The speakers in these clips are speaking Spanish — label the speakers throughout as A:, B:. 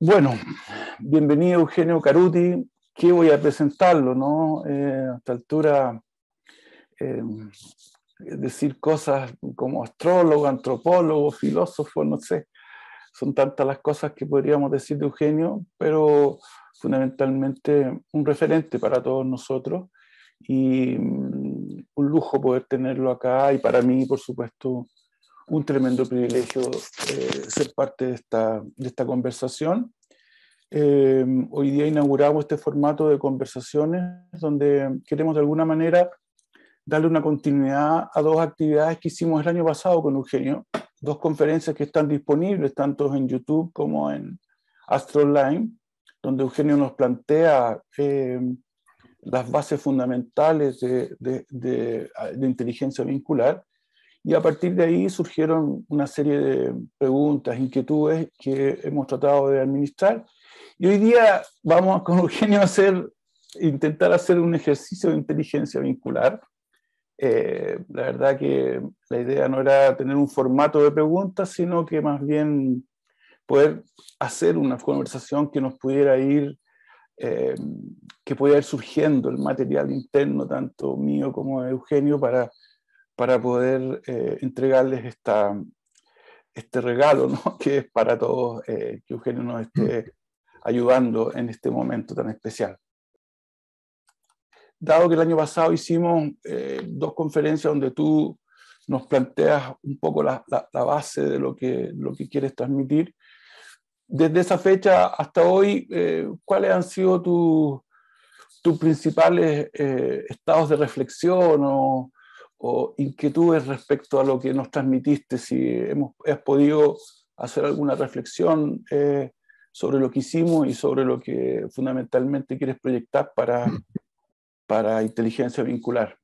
A: Bueno, bienvenido Eugenio Caruti. ¿Qué voy a presentarlo? No? Eh, a esta altura, eh, decir cosas como astrólogo, antropólogo, filósofo, no sé. Son tantas las cosas que podríamos decir de Eugenio, pero fundamentalmente un referente para todos nosotros y mm, un lujo poder tenerlo acá y para mí, por supuesto, un tremendo privilegio eh, ser parte de esta, de esta conversación. Eh, hoy día inauguramos este formato de conversaciones donde queremos de alguna manera darle una continuidad a dos actividades que hicimos el año pasado con Eugenio, dos conferencias que están disponibles tanto en YouTube como en Astro Online, donde Eugenio nos plantea eh, las bases fundamentales de, de, de, de inteligencia vincular y a partir de ahí surgieron una serie de preguntas, inquietudes que hemos tratado de administrar. Y hoy día vamos con Eugenio a hacer, intentar hacer un ejercicio de inteligencia vincular. Eh, la verdad que la idea no era tener un formato de preguntas, sino que más bien poder hacer una conversación que nos pudiera ir, eh, que pudiera ir surgiendo el material interno, tanto mío como de Eugenio, para para poder eh, entregarles esta, este regalo, ¿no? que es para todos, eh, que Eugenio nos esté ayudando en este momento tan especial. Dado que el año pasado hicimos eh, dos conferencias donde tú nos planteas un poco la, la, la, base de lo que, lo que quieres transmitir, desde esa fecha hasta hoy, ¿cuáles han sido tus, tus principales estados de reflexión o, o inquietudes respecto a lo que nos transmitiste, si hemos, has podido hacer alguna reflexión eh, sobre lo que hicimos y sobre lo que fundamentalmente quieres proyectar para, para inteligencia vincular.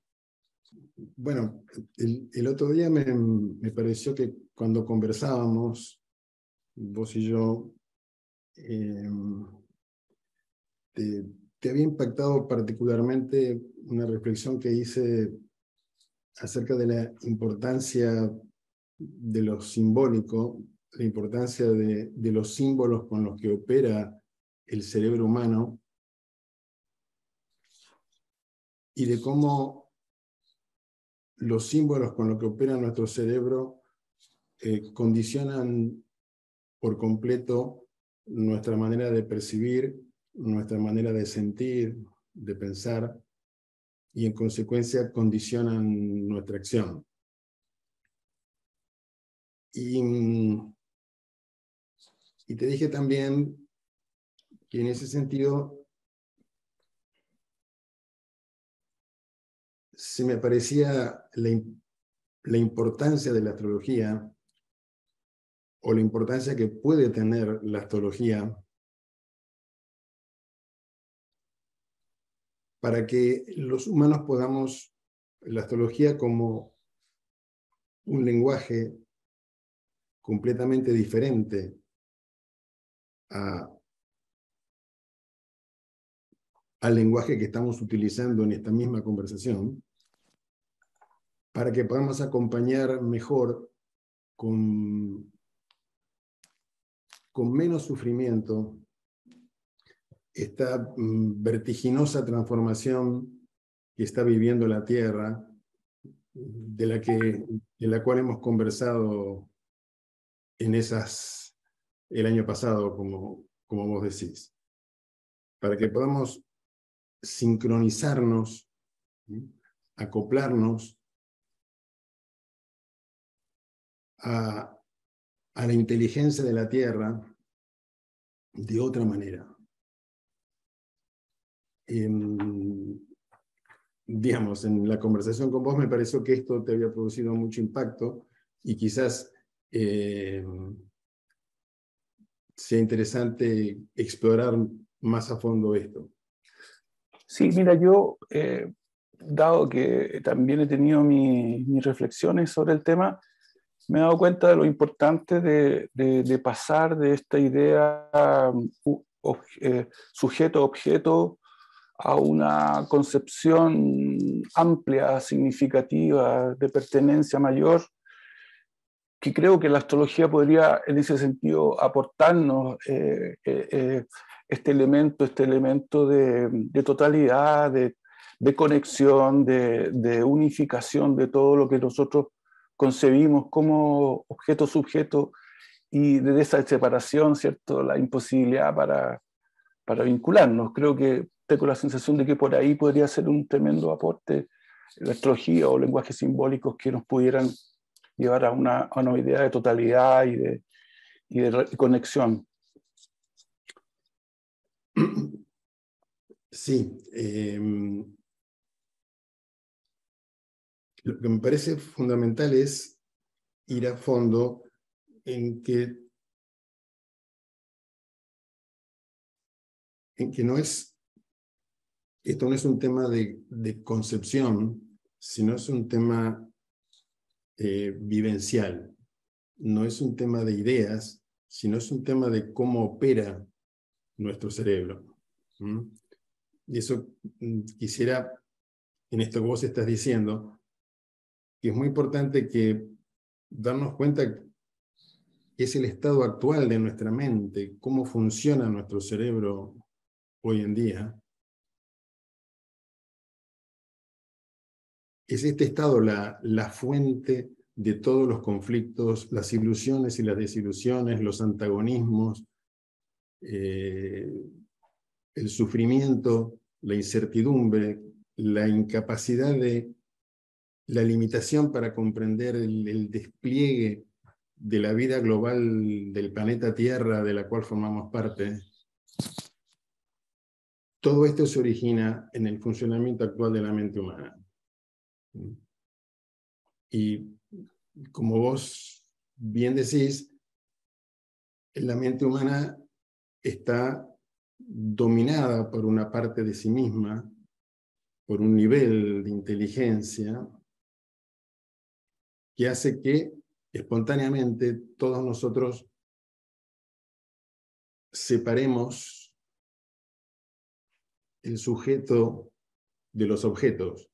B: Bueno, el, el otro día me, me, pareció que cuando conversábamos, vos y yo, eh, te, te había impactado particularmente una reflexión que hice acerca de la importancia de lo simbólico, la importancia de, los símbolos con los que opera el cerebro humano y de cómo los símbolos con los que opera nuestro cerebro eh, condicionan por completo nuestra manera de percibir, nuestra manera de sentir, de pensar y en consecuencia condicionan nuestra acción. Y, te dije también que en ese sentido se me parecía la, la importancia de la astrología o la importancia que puede tener la astrología para que los humanos podamos la astrología como un lenguaje completamente diferente al lenguaje que estamos utilizando en esta misma conversación, para que podamos acompañar mejor con, con menos sufrimiento esta mm, vertiginosa transformación que está viviendo la Tierra, de la, que, de la cual hemos conversado en esas, el año pasado, como, como vos decís, para que podamos sincronizarnos, acoplarnos a, a la inteligencia de la Tierra de otra manera digamos, en la conversación con vos me pareció que esto te había producido mucho impacto y quizás eh, sea interesante explorar más a fondo esto.
A: Sí, mira, yo, eh, dado que también he tenido mi, mis reflexiones sobre el tema, me he dado cuenta de lo importante de, de, pasar de esta idea uh, eh, sujeto-objeto a una concepción amplia, significativa, de pertenencia mayor, que creo que la astrología podría en ese sentido aportarnos eh, eh, este elemento, este elemento de, totalidad, de, conexión, de, unificación de todo lo que nosotros concebimos como objeto-sujeto y de esa separación, ¿cierto? La imposibilidad para, para vincularnos. Creo que tengo la sensación de que por ahí podría ser un tremendo aporte la astrología o lenguajes simbólicos que nos pudieran llevar a una, a una idea de totalidad y de, y de conexión.
B: Sí. Em, lo que me parece fundamental es ir a fondo en que, en que no es, esto no es un tema de, concepción, sino es un tema eh, vivencial. No es un tema de ideas, sino es un tema de cómo opera nuestro cerebro. Y eso mm, quisiera, en esto que vos estás diciendo, que es muy importante que darnos cuenta que es el estado actual de nuestra mente, cómo funciona nuestro cerebro hoy en día. Es este estado la, fuente de todos los conflictos, las ilusiones y las desilusiones, los antagonismos, eh, el sufrimiento, la incertidumbre, la incapacidad de la limitación para comprender el, despliegue de la vida global del planeta Tierra de la cual formamos parte, todo esto se origina en el funcionamiento actual de la mente humana. Y como vos bien decís, la mente humana está dominada por una parte de sí misma, por un nivel de inteligencia que hace que espontáneamente todos nosotros separemos el sujeto de los objetos,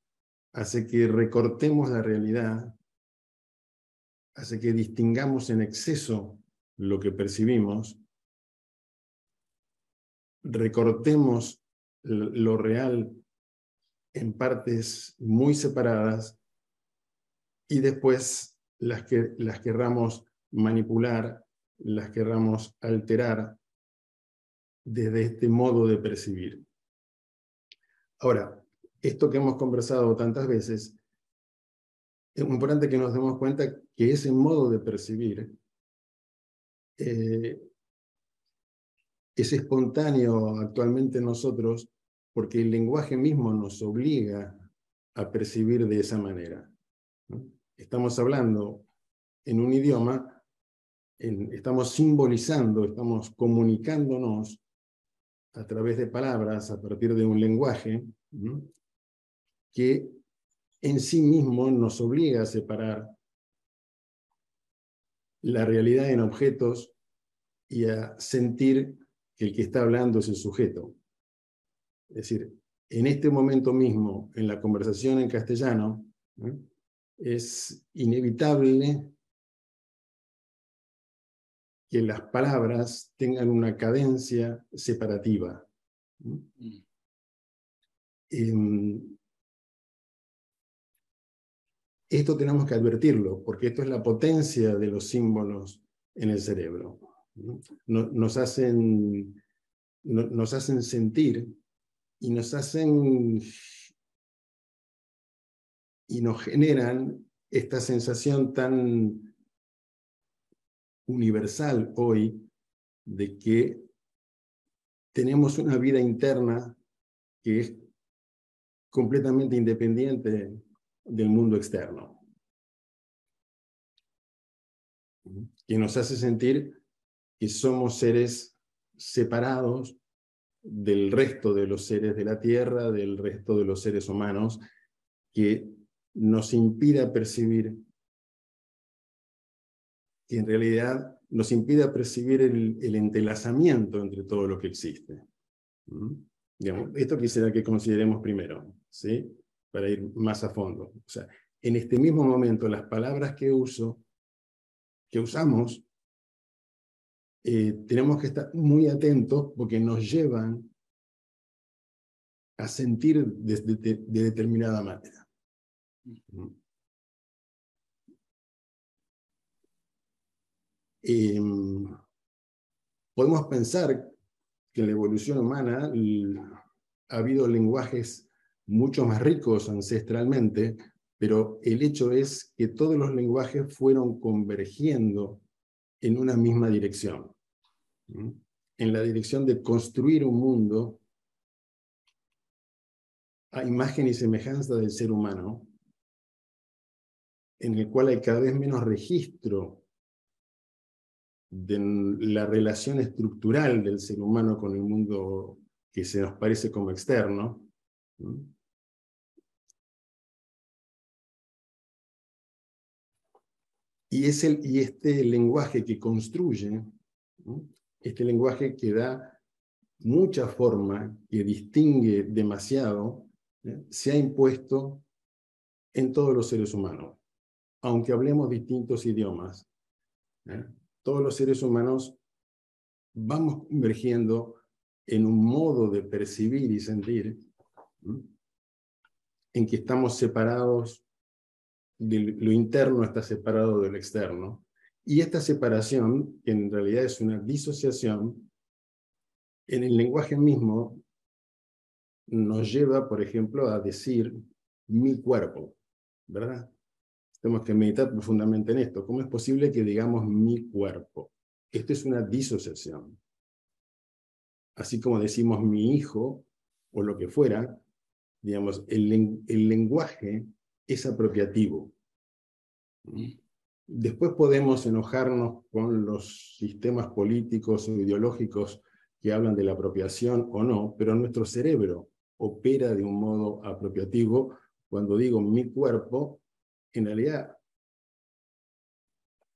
B: hace que recortemos la realidad, hace que distingamos en exceso lo que percibimos, recortemos lo real en partes muy separadas y después las que las querramos manipular, las querramos alterar desde este modo de percibir. Ahora, esto que hemos conversado tantas veces, es importante que nos demos cuenta que ese modo de percibir eh, es espontáneo actualmente en nosotros porque el lenguaje mismo nos obliga a percibir de esa manera estamos hablando en un idioma, estamos simbolizando, estamos comunicándonos a través de palabras, a partir de un lenguaje, que en sí mismo nos obliga a separar la realidad en objetos y a sentir que el que está hablando es el sujeto. Es decir, en este momento mismo, en la conversación en castellano, es inevitable que las palabras tengan una cadencia separativa. Mm. Em, esto tenemos que advertirlo, porque esto es la potencia de los símbolos en el cerebro. Nos, hacen, nos hacen sentir y nos hacen y nos generan esta sensación tan universal hoy de que tenemos una vida interna que es completamente independiente del mundo externo, que nos hace sentir que somos seres separados del resto de los seres de la Tierra, del resto de los seres humanos, que nos impida percibir, que en realidad nos impida percibir el, entrelazamiento entre todo lo que existe. ¿Mm? esto quisiera que consideremos primero, ¿sí? Para ir más a fondo. O sea, en este mismo momento, las palabras que uso que usamos, eh, tenemos que estar muy atentos porque nos llevan a sentir de, de determinada manera. Eh, podemos pensar que en la evolución humana ha habido lenguajes mucho más ricos ancestralmente, pero el hecho es que todos los lenguajes fueron convergiendo en una misma dirección, en la dirección de construir un mundo a imagen y semejanza del ser humano, en el cual hay cada vez menos registro de la relación estructural del ser humano con el mundo que se nos parece como externo. Y, es el, y este lenguaje que construye, este lenguaje que da mucha forma, que distingue demasiado, se ha impuesto en todos los seres humanos, aunque hablemos distintos idiomas todos los seres humanos vamos convergiendo en un modo de percibir y sentir en que estamos separados, lo interno está separado del externo. Y esta separación, que en realidad es una disociación, en el lenguaje mismo nos lleva, por ejemplo, a decir mi cuerpo, ¿verdad? Tenemos que meditar profundamente en esto. ¿Cómo es posible que digamos mi cuerpo? Esto es una disociación. Así como decimos mi hijo o lo que fuera, digamos, el, el lenguaje es apropiativo. Después podemos enojarnos con los sistemas políticos o ideológicos que hablan de la apropiación o no, pero nuestro cerebro opera de un modo apropiativo. Cuando digo mi cuerpo, en realidad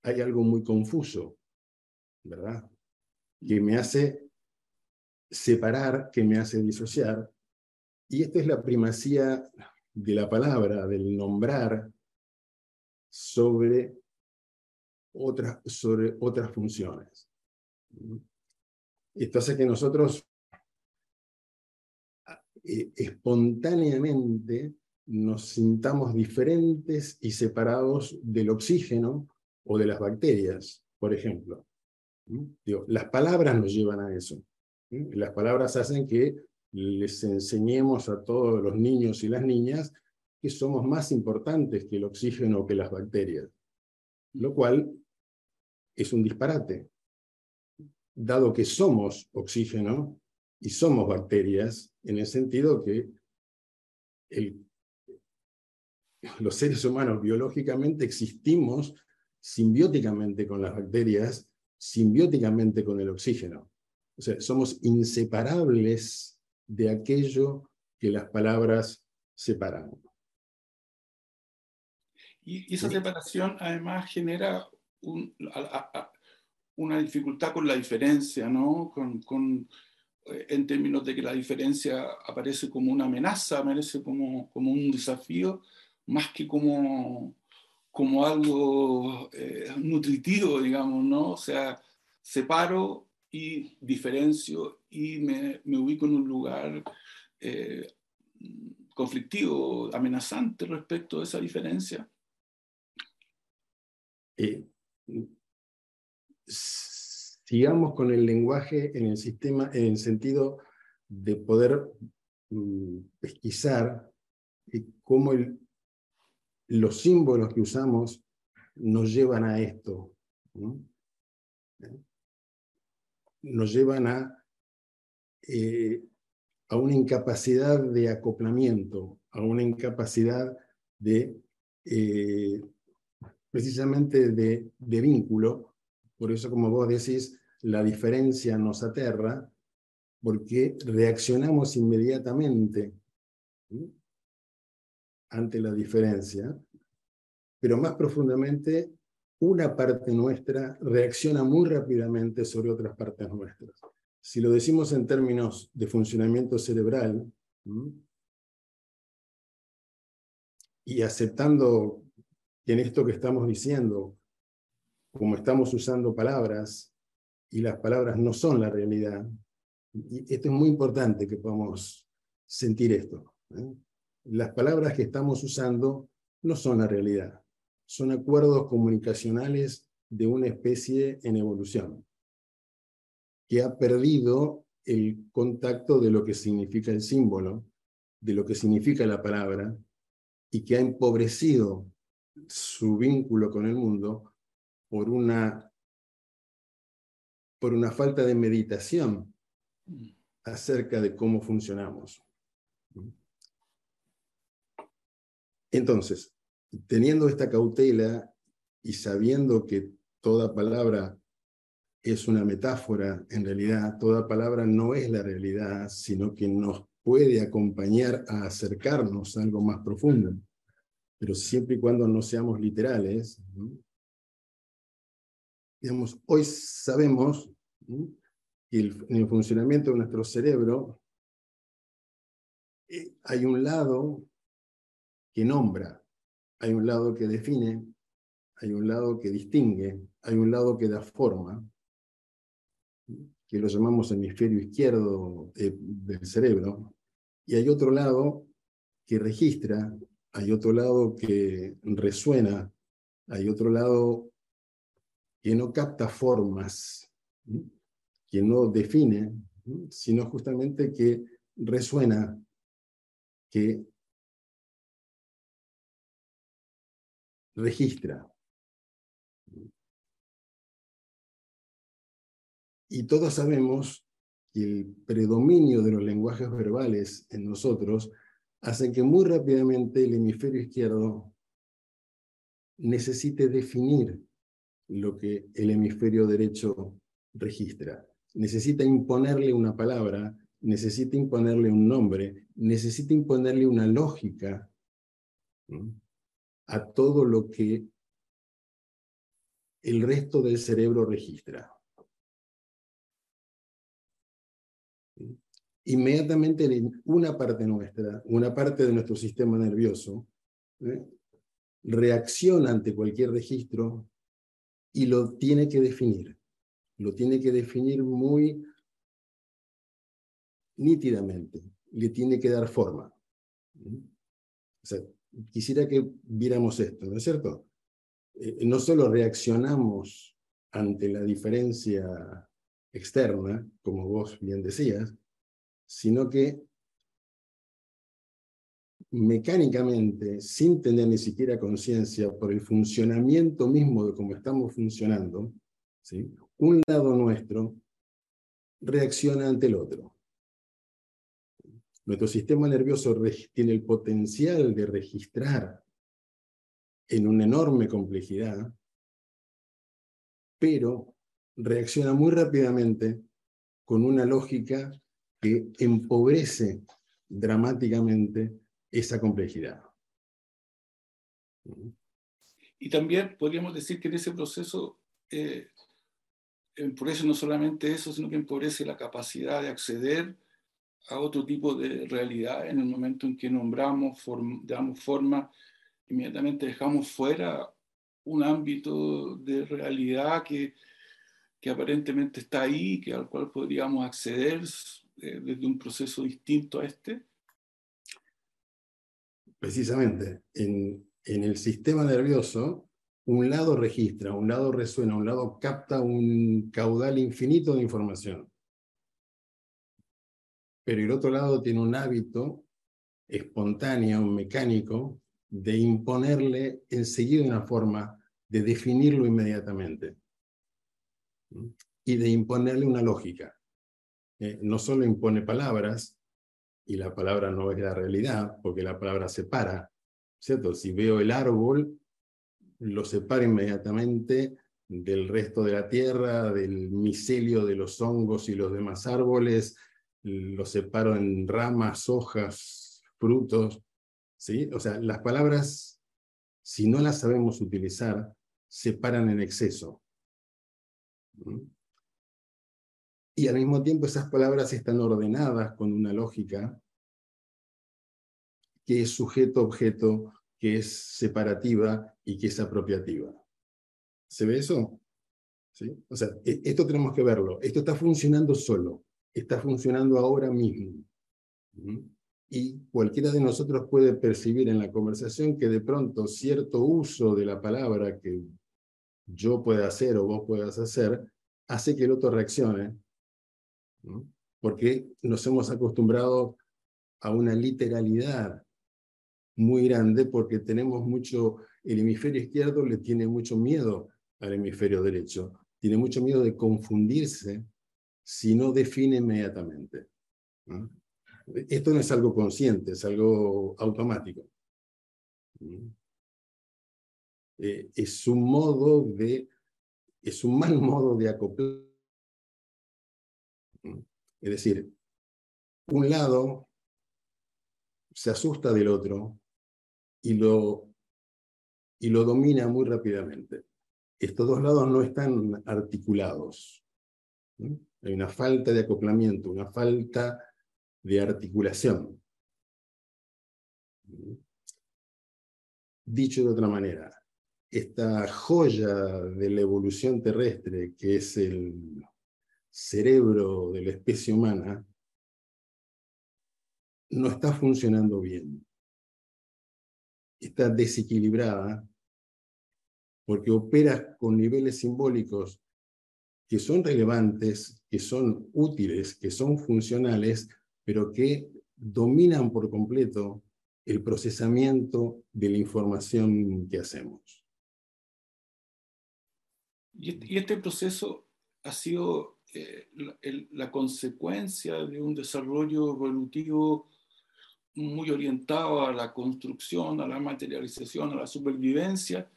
B: hay algo muy confuso, ¿verdad? Que me hace separar, que me hace disociar. Y esta es la primacía de la palabra, del nombrar sobre otras, sobre otras funciones. Esto hace que nosotros eh, espontáneamente nos sintamos diferentes y separados del oxígeno o de las bacterias, por ejemplo. las palabras nos llevan a eso. Las palabras hacen que les enseñemos a todos los niños y las niñas que somos más importantes que el oxígeno o que las bacterias, lo cual es un disparate, dado que somos oxígeno y somos bacterias, en el sentido que el los seres humanos biológicamente existimos simbióticamente con las bacterias, simbióticamente con el oxígeno. O sea, somos inseparables de aquello que las palabras separan.
A: Y esa separación además genera una dificultad con la diferencia, ¿no? Con, eh, en términos de que la diferencia aparece como una amenaza, aparece como, como un desafío, más que como, como algo eh, nutritivo, digamos, ¿no? O sea, separo y diferencio y me, me ubico en un lugar eh, conflictivo, amenazante respecto a esa diferencia.
B: Eh, sigamos con el lenguaje en el sistema, en el sentido de poder mm, pesquisar cómo el, los símbolos que usamos nos llevan a esto. Nos llevan a, eh, a una incapacidad de acoplamiento, a una incapacidad de eh, precisamente de, de, vínculo. Por eso, como vos decís, la diferencia nos aterra porque reaccionamos inmediatamente ante la diferencia, pero más profundamente, una parte nuestra reacciona muy rápidamente sobre otras partes nuestras. Si lo decimos en términos de funcionamiento cerebral, y aceptando en esto que estamos diciendo como estamos usando palabras y las palabras no son la realidad, esto es muy importante que podamos sentir esto. ¿eh? Las palabras que estamos usando no son la realidad, son acuerdos comunicacionales de una especie en evolución, que ha perdido el contacto de lo que significa el símbolo, de lo que significa la palabra, y que ha empobrecido su vínculo con el mundo por una, por una falta de meditación acerca de cómo funcionamos. Entonces, teniendo esta cautela y sabiendo que toda palabra es una metáfora, en realidad toda palabra no es la realidad, sino que nos puede acompañar a acercarnos a algo más profundo, pero siempre y cuando no seamos literales. Digamos, hoy sabemos que en el funcionamiento de nuestro cerebro eh, hay un lado que nombra, hay un lado que define, hay un lado que distingue, hay un lado que da forma, que lo llamamos hemisferio izquierdo eh, del cerebro, y hay otro lado que registra, hay otro lado que resuena, hay otro lado que no capta formas, que no define, sino justamente que resuena, que registra. Y todos sabemos que el predominio de los lenguajes verbales en nosotros hace que muy rápidamente el hemisferio izquierdo necesite definir lo que el hemisferio derecho registra. Necesita imponerle una palabra, necesita imponerle un nombre, necesita imponerle una lógica a todo lo que el resto del cerebro registra. Inmediatamente una parte nuestra, una parte de nuestro sistema nervioso, ¿eh? reacciona ante cualquier registro y lo tiene que definir. Lo tiene que definir muy nítidamente, le tiene que dar forma. quisiera que viéramos esto, ¿no es cierto? Eh, no solo reaccionamos ante la diferencia externa, como vos bien decías, sino que mecánicamente, sin tener ni siquiera conciencia por el funcionamiento mismo de cómo estamos funcionando, ¿sí? un lado nuestro reacciona ante el otro. Nuestro sistema nervioso tiene el potencial de registrar en una enorme complejidad, pero reacciona muy rápidamente con una lógica que empobrece dramáticamente esa complejidad.
A: Y también podríamos decir que en ese proceso eh, empobrece no solamente eso, sino que empobrece la capacidad de acceder a otro tipo de realidad en el momento en que nombramos, damos forma, inmediatamente dejamos fuera un ámbito de realidad que, que aparentemente está ahí, que al cual podríamos acceder eh, desde un proceso distinto a este?
B: Precisamente, en, en el sistema nervioso, un lado registra, un lado resuena, un lado capta un caudal infinito de información. Pero el otro lado tiene un hábito espontáneo, mecánico, de imponerle enseguida una forma, de definirlo inmediatamente y de imponerle una lógica. Eh, no solo impone palabras, y la palabra no es la realidad, porque la palabra separa, ¿cierto? Si veo el árbol, lo separo inmediatamente del resto de la tierra, del micelio de los hongos y los demás árboles, lo separo en ramas, hojas, frutos, ¿sí? O sea, las palabras, si no las sabemos utilizar, separan en exceso. Y al mismo tiempo esas palabras están ordenadas con una lógica que es sujeto-objeto, que es separativa y que es apropiativa. ¿Se ve eso? ¿Sí? O sea, e, esto tenemos que verlo. Esto está funcionando solo. Está funcionando ahora mismo. Y cualquiera de nosotros puede percibir en la conversación que de pronto cierto uso de la palabra que yo pueda hacer o vos puedas hacer hace que el otro reaccione. Porque nos hemos acostumbrado a una literalidad muy grande porque tenemos mucho, el hemisferio izquierdo le tiene mucho miedo al hemisferio derecho, tiene mucho miedo de confundirse si no define inmediatamente. Esto no es algo consciente, es algo automático. Eh, es un modo de, es un mal modo de acoplar. Es decir, un lado se asusta del otro y lo, y lo domina muy rápidamente. Estos dos lados no están articulados. Hay una falta de acoplamiento, una falta de articulación. Dicho de otra manera, esta joya de la evolución terrestre, que es el cerebro de la especie humana, no está funcionando bien. Está desequilibrada porque opera con niveles simbólicos que son relevantes, que son útiles, que son funcionales, pero que dominan por completo el procesamiento de la información que hacemos.
A: Y este proceso ha sido eh, la, consecuencia de un desarrollo evolutivo muy orientado a la construcción, a la materialización, a la supervivencia,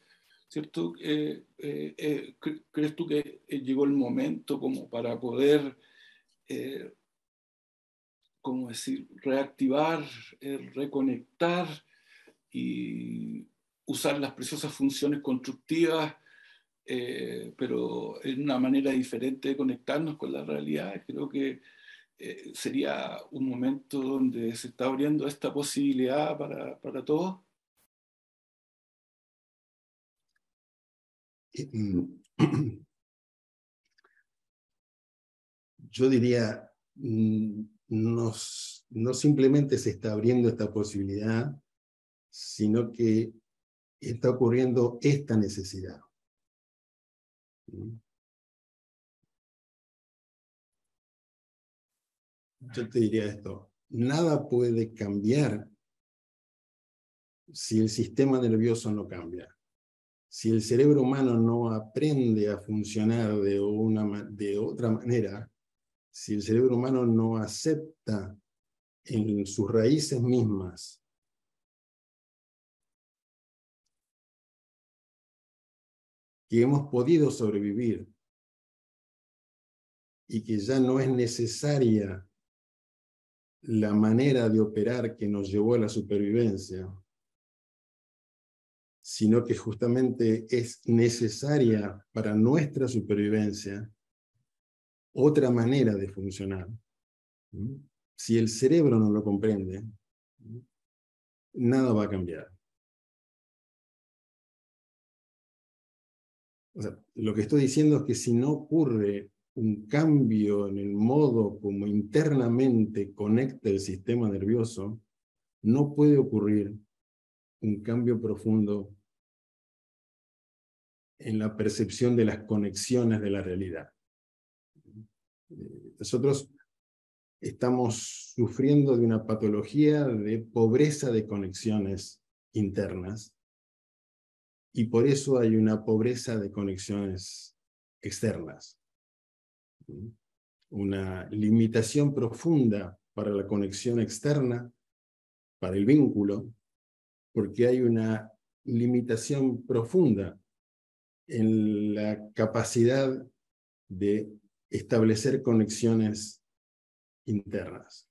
A: ¿cierto? Eh, eh, ¿Crees tú que llegó el momento como para poder como decir, reactivar, eh, reconectar y usar las preciosas funciones constructivas, eh, pero en una manera diferente de conectarnos con la realidad. Creo que eh, sería un momento donde se está abriendo esta posibilidad para, para todos.
B: Yo diría, mm, nos, no simplemente se está abriendo esta posibilidad, sino que está ocurriendo esta necesidad. Yo te diría esto, nada puede cambiar si el sistema nervioso no cambia. Si el cerebro humano no aprende a funcionar de, de otra manera, si el cerebro humano no acepta en sus raíces mismas que hemos podido sobrevivir y que ya no es necesaria la manera de operar que nos llevó a la supervivencia, sino que justamente es necesaria para nuestra supervivencia otra manera de funcionar. Si el cerebro no lo comprende, nada va a cambiar. Lo que estoy diciendo es que si no ocurre un cambio en el modo como internamente conecta el sistema nervioso, no puede ocurrir un cambio profundo en la percepción de las conexiones de la realidad. Nosotros estamos sufriendo de una patología de pobreza de conexiones internas y por eso hay una pobreza de conexiones externas. Una limitación profunda para la conexión externa, para el vínculo, porque hay una limitación profunda en la capacidad de establecer conexiones internas.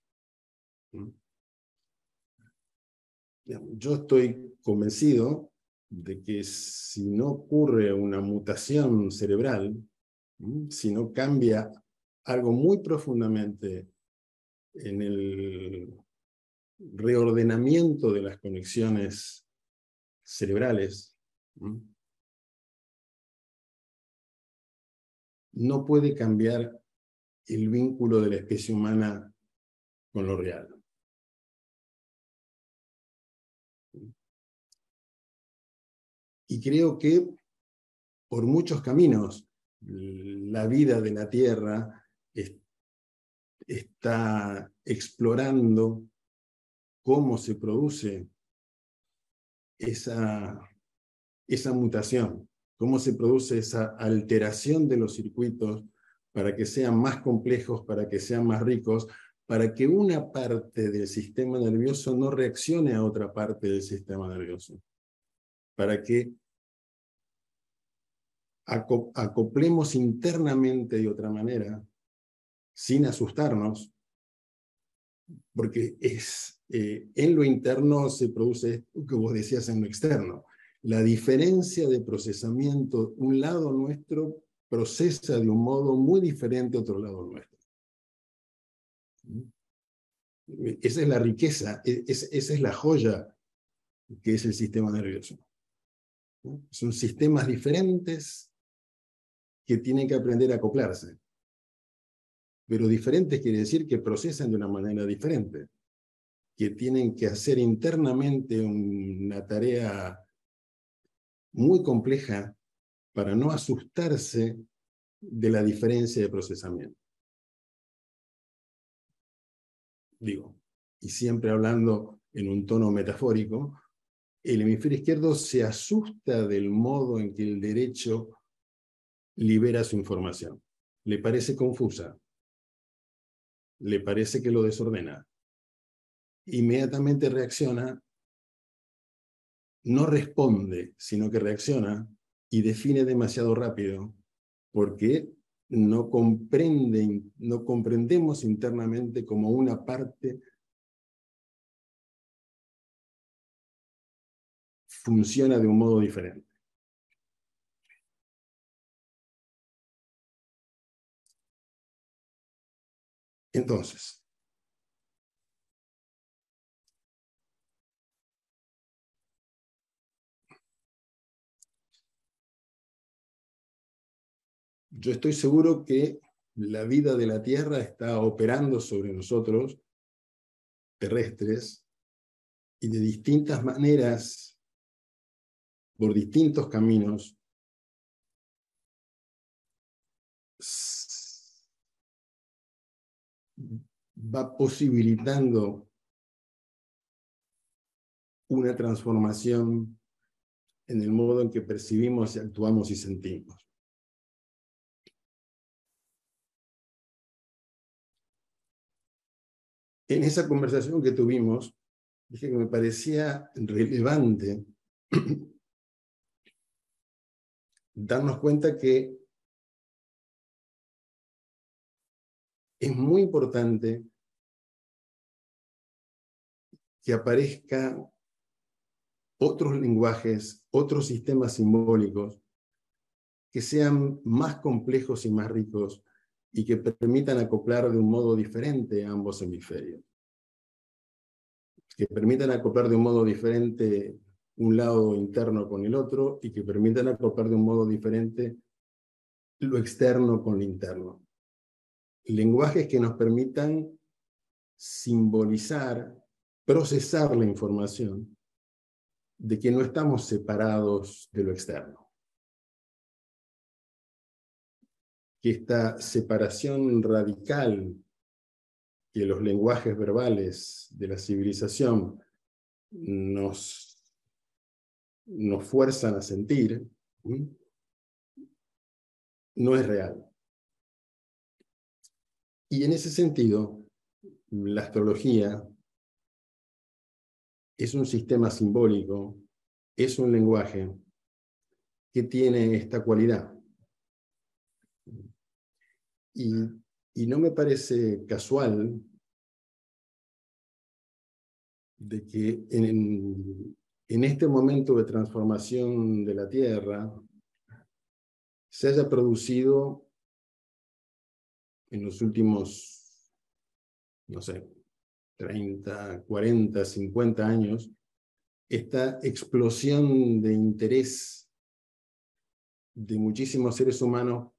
B: Yo estoy convencido de que si no ocurre una mutación cerebral, si no cambia algo muy profundamente en el reordenamiento de las conexiones cerebrales, no puede cambiar el vínculo de la especie humana con lo real. Y creo que por muchos caminos la vida de la Tierra está explorando cómo se produce esa, esa mutación, cómo se produce esa alteración de los circuitos para que sean más complejos, para que sean más ricos, para que una parte del sistema nervioso no reaccione a otra parte del sistema nervioso, para que acoplemos internamente de otra manera, sin asustarnos, porque es, eh, en lo interno se produce esto que vos decías en lo externo. La diferencia de procesamiento, un lado nuestro procesa de un modo muy diferente a otro lado nuestro. Esa es la riqueza, e, esa es la joya que es el sistema nervioso. Son sistemas diferentes que tienen que aprender a acoplarse. Pero diferentes quiere decir que procesan de una manera diferente, que tienen que hacer internamente una tarea muy compleja para no asustarse de la diferencia de procesamiento. Digo, y siempre hablando en un tono metafórico, el hemisferio izquierdo se asusta del modo en que el derecho libera su información. Le parece confusa, le parece que lo desordena. Inmediatamente reacciona, no responde, sino que reacciona y define demasiado rápido porque no, comprende, no comprendemos internamente como una parte funciona de un modo diferente. Entonces, yo estoy seguro que la vida de la Tierra está operando sobre nosotros, terrestres, y de distintas maneras, por distintos caminos, va posibilitando una transformación en el modo en que percibimos actuamos y sentimos. En esa conversación que tuvimos, dije que me parecía relevante darnos cuenta que es muy importante que aparezcan otros lenguajes, otros sistemas simbólicos que sean más complejos y más ricos y que permitan acoplar de un modo diferente ambos hemisferios. Que permitan acoplar de un modo diferente un lado interno con el otro y que permitan acoplar de un modo diferente lo externo con lo interno lenguajes que nos permitan simbolizar, procesar la información de que no estamos separados de lo externo. Que esta separación radical que los lenguajes verbales de la civilización nos, nos fuerzan a sentir, no es real. Y en ese sentido, la astrología es un sistema simbólico, es un lenguaje que tiene esta cualidad. Y, no me parece casual de que en, este momento de transformación de la Tierra se haya producido en los últimos, no sé, 30, 40, 50 años, esta explosión de interés de muchísimos seres humanos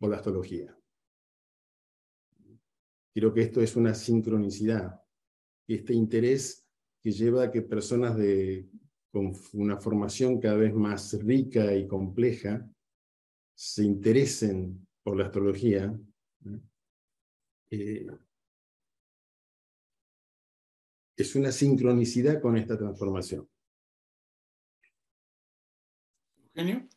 B: por la astrología. Creo que esto es una sincronicidad, este interés que lleva a que personas de, con una formación cada vez más rica y compleja se interesen por la astrología, eh, es una sincronicidad con esta transformación.
A: Eugenio,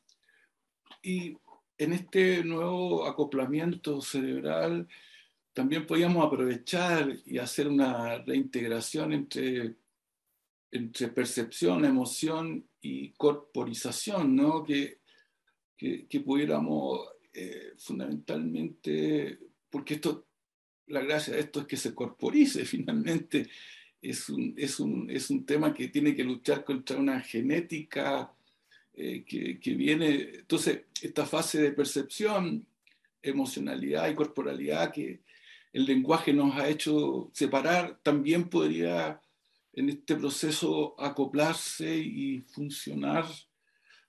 A: y en este nuevo acoplamiento cerebral también podíamos aprovechar y hacer una reintegración entre, entre percepción, emoción y corporización, ¿no? que, que, pudiéramos eh, fundamentalmente, porque esto, la gracia de esto es que se corporice finalmente, es un, es un, es un tema que tiene que luchar contra una genética eh, que, que, viene, entonces, esta fase de percepción, emocionalidad y corporalidad que el lenguaje nos ha hecho separar, también podría en este proceso acoplarse y funcionar,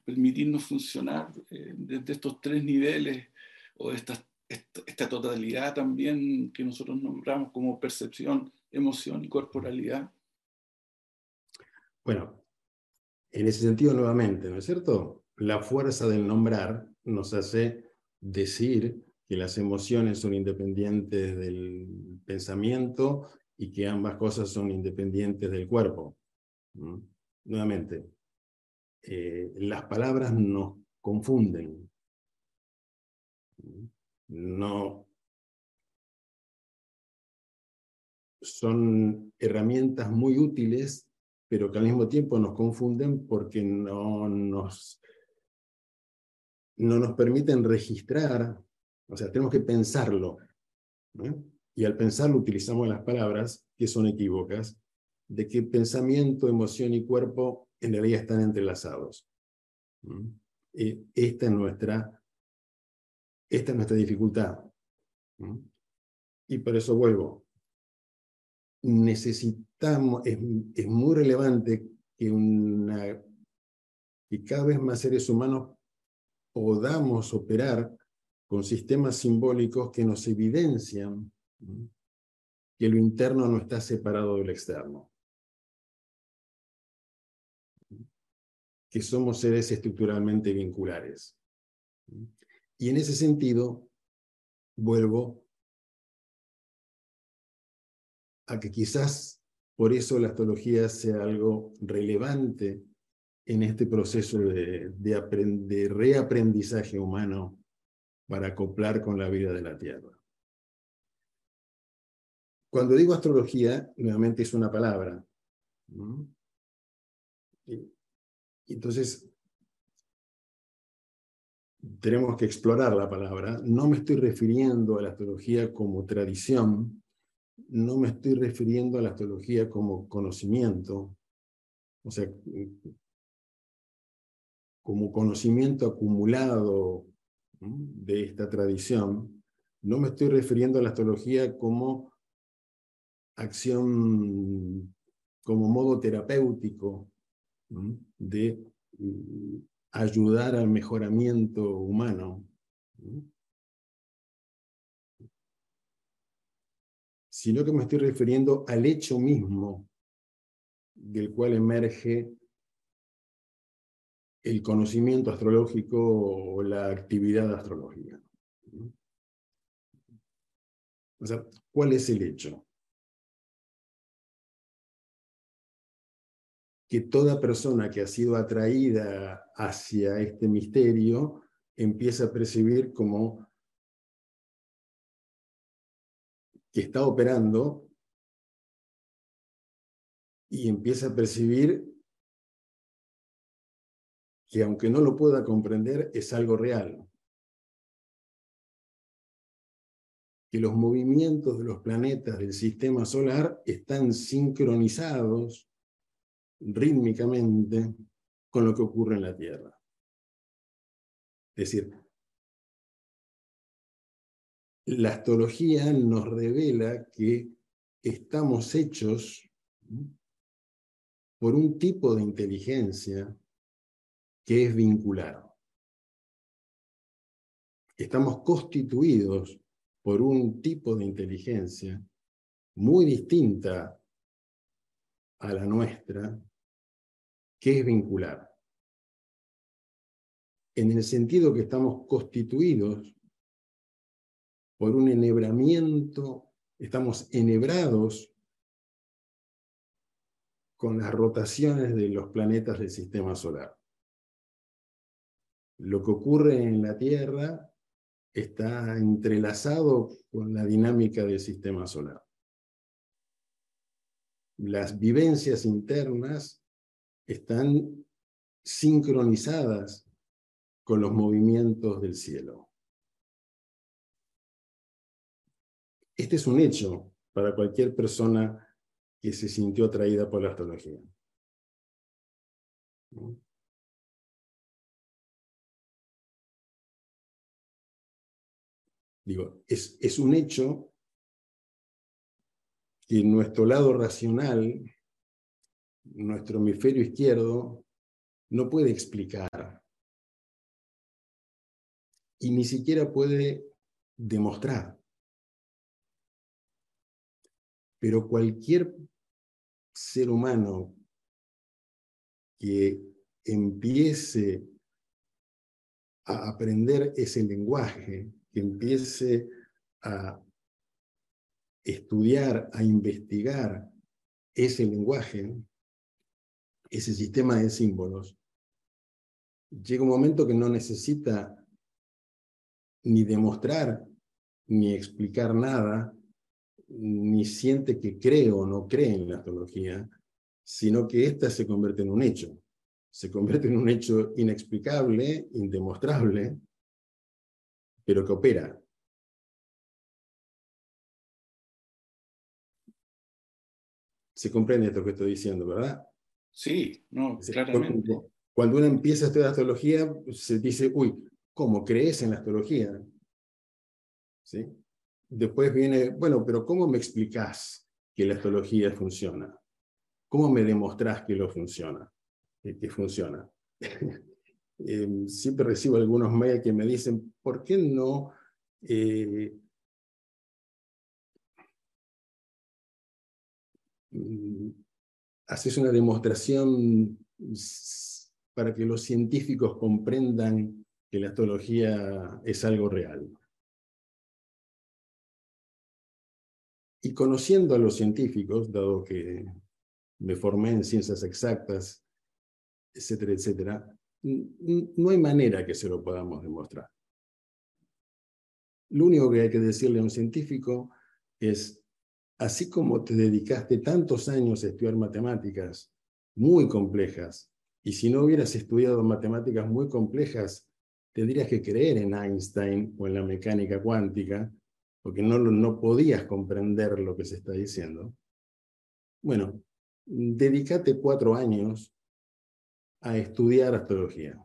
A: permitirnos funcionar eh, desde estos tres niveles o esta totalidad también que nosotros nombramos como percepción, emoción y corporalidad.
B: Bueno, en ese sentido, nuevamente, ¿no es cierto? La fuerza del nombrar nos hace decir que las emociones son independientes del pensamiento y que ambas cosas son independientes del cuerpo. Nuevamente, eh, las palabras nos confunden. No son herramientas muy útiles pero que al mismo tiempo nos confunden porque no nos, no nos permiten registrar, o sea, tenemos que pensarlo. Y al pensarlo utilizamos las palabras que son equívocas, de que pensamiento, emoción y cuerpo en realidad están entrelazados. esta, es nuestra, esta es nuestra dificultad. Y por eso vuelvo, necesitamos, es, muy relevante que, una, que cada vez más seres humanos podamos operar con sistemas simbólicos que nos evidencian que lo interno no está separado del externo. Que somos seres estructuralmente vinculares. Y en ese sentido, vuelvo a que quizás por eso la astrología sea algo relevante en este proceso de, de, reaprendizaje humano para acoplar con la vida de la Tierra. Cuando digo astrología, nuevamente es una palabra. Entonces, tenemos que explorar la palabra. No me estoy refiriendo a la astrología como tradición, no me estoy refiriendo a la astrología como conocimiento, o sea, como conocimiento acumulado de esta tradición, no me estoy refiriendo a la astrología como acción, como modo terapéutico de mm, ayudar al mejoramiento humano sino que me estoy refiriendo al hecho mismo del cual emerge el conocimiento astrológico o la actividad astrológica. O sea, ¿cuál es el hecho? Que toda persona que ha sido atraída hacia este misterio empieza a percibir como que está operando y empieza a percibir que aunque no lo pueda comprender, es algo real. Que los movimientos de los planetas del sistema solar están sincronizados rítmicamente con lo que ocurre en la Tierra. Es decir, la astrología nos revela que estamos hechos por un tipo de inteligencia que es vinculado. estamos constituidos por un tipo de inteligencia muy distinta a la nuestra, que es vincular. En el sentido que estamos constituidos por un enhebramiento, estamos enhebrados con las rotaciones de los planetas del sistema solar. Lo que ocurre en la Tierra está entrelazado con la dinámica del sistema solar. Las vivencias internas están sincronizadas con los movimientos del cielo. Este es un hecho para cualquier persona que se sintió atraída por la astrología. Digo, es, es un hecho que nuestro lado racional, nuestro hemisferio izquierdo, no puede explicar y ni siquiera puede demostrar. Pero cualquier ser humano que empiece a aprender ese lenguaje, que empiece a estudiar, a investigar ese lenguaje, ese sistema de símbolos, llega un momento que no necesita ni demostrar ni explicar nada, ni siente que cree o no cree en la astrología, sino que ésta se convierte en un hecho. Se convierte en un hecho inexplicable, indemostrable, pero que opera. Se comprende esto que estoy diciendo, ¿verdad?
A: Sí, no, claramente.
B: Cuando uno empieza a estudiar astrología, se dice, uy, ¿cómo crees en la astrología? ¿Sí? Después viene, bueno, pero ¿cómo me explicás que la astrología funciona? ¿Cómo me demostrás que lo funciona? Que, funciona. Em, siempre recibo algunos mails que me dicen, ¿por qué no eh, haces una demostración para que los científicos comprendan que la astrología es algo real? Y conociendo a los científicos, dado que me formé en ciencias exactas, etcétera, etcétera, no hay manera que se lo podamos demostrar. Lo único que hay que decirle a un científico es, así como te dedicaste tantos años a estudiar matemáticas muy complejas, y si no hubieras estudiado matemáticas muy complejas, tendrías que creer en Einstein o en la mecánica cuántica, porque no, no podías comprender lo que se está diciendo. Bueno, dedícate cuatro años a estudiar astrología,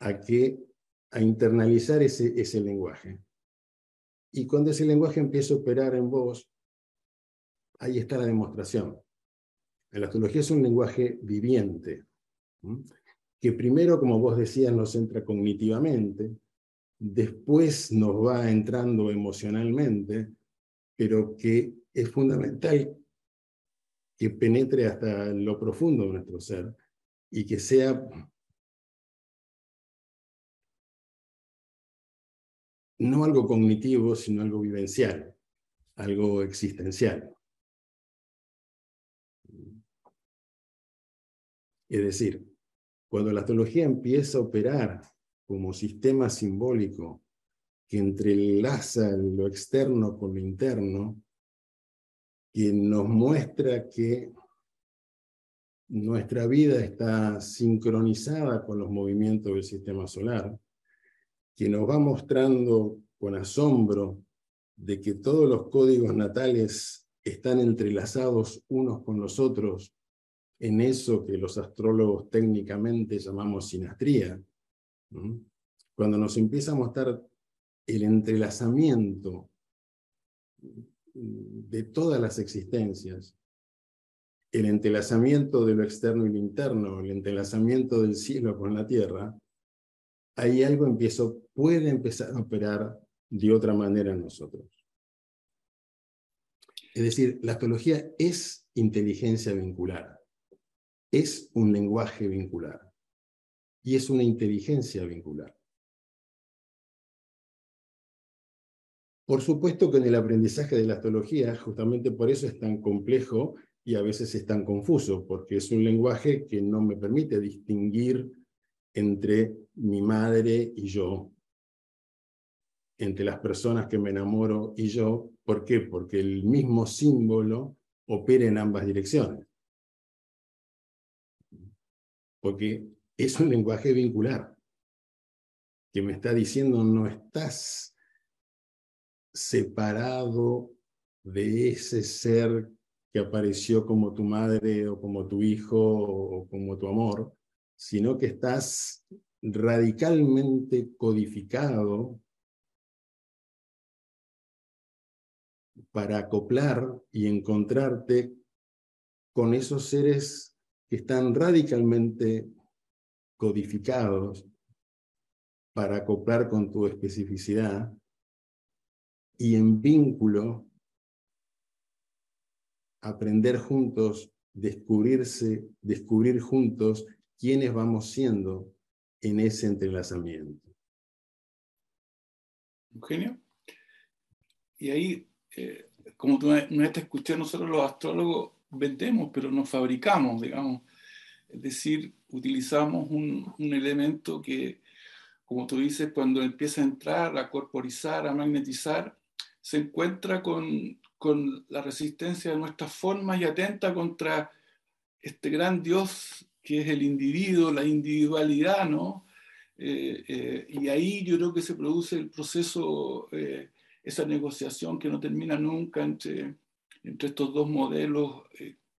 B: a, que, a internalizar ese, ese lenguaje. Y cuando ese lenguaje empieza a operar en vos, ahí está la demostración. La astrología es un lenguaje viviente, que primero, como vos decías, nos entra cognitivamente, después nos va entrando emocionalmente, pero que es fundamental que penetre hasta lo profundo de nuestro ser y que sea no algo cognitivo, sino algo vivencial, algo existencial. Es decir, cuando la astrología empieza a operar como sistema simbólico que entrelaza lo externo con lo interno, que nos muestra que nuestra vida está sincronizada con los movimientos del sistema solar, que nos va mostrando con asombro de que todos los códigos natales están entrelazados unos con los otros en eso que los astrólogos técnicamente llamamos sinastría, cuando nos empieza a mostrar el entrelazamiento de todas las existencias, el entrelazamiento de lo externo y lo interno, el entrelazamiento del cielo con la tierra, ahí algo empiezo, puede empezar a operar de otra manera en nosotros. Es decir, la astrología es inteligencia vincular, es un lenguaje vincular y es una inteligencia vincular. Por supuesto que en el aprendizaje de la astrología, justamente por eso es tan complejo y a veces es tan confuso, porque es un lenguaje que no me permite distinguir entre mi madre y yo, entre las personas que me enamoro y yo. ¿Por qué? Porque el mismo símbolo opera en ambas direcciones. Porque es un lenguaje vincular que me está diciendo no estás separado de ese ser que apareció como tu madre o como tu hijo o como tu amor, sino que estás radicalmente codificado para acoplar y encontrarte con esos seres que están radicalmente codificados para acoplar con tu especificidad y en vínculo aprender juntos, descubrirse, descubrir juntos quiénes vamos siendo en ese entrelazamiento.
A: Eugenio. Y ahí, eh, como tú no estás escuchando, nosotros los astrólogos vendemos, pero nos fabricamos, digamos. Es decir, utilizamos un, un elemento que, como tú dices, cuando empieza a entrar, a corporizar, a magnetizar, se encuentra con, con la resistencia de nuestras formas y atenta contra este gran Dios que es el individuo, la individualidad, ¿no? Eh, eh, y ahí yo creo que se produce el proceso, eh, esa negociación que no termina nunca entre, entre estos dos modelos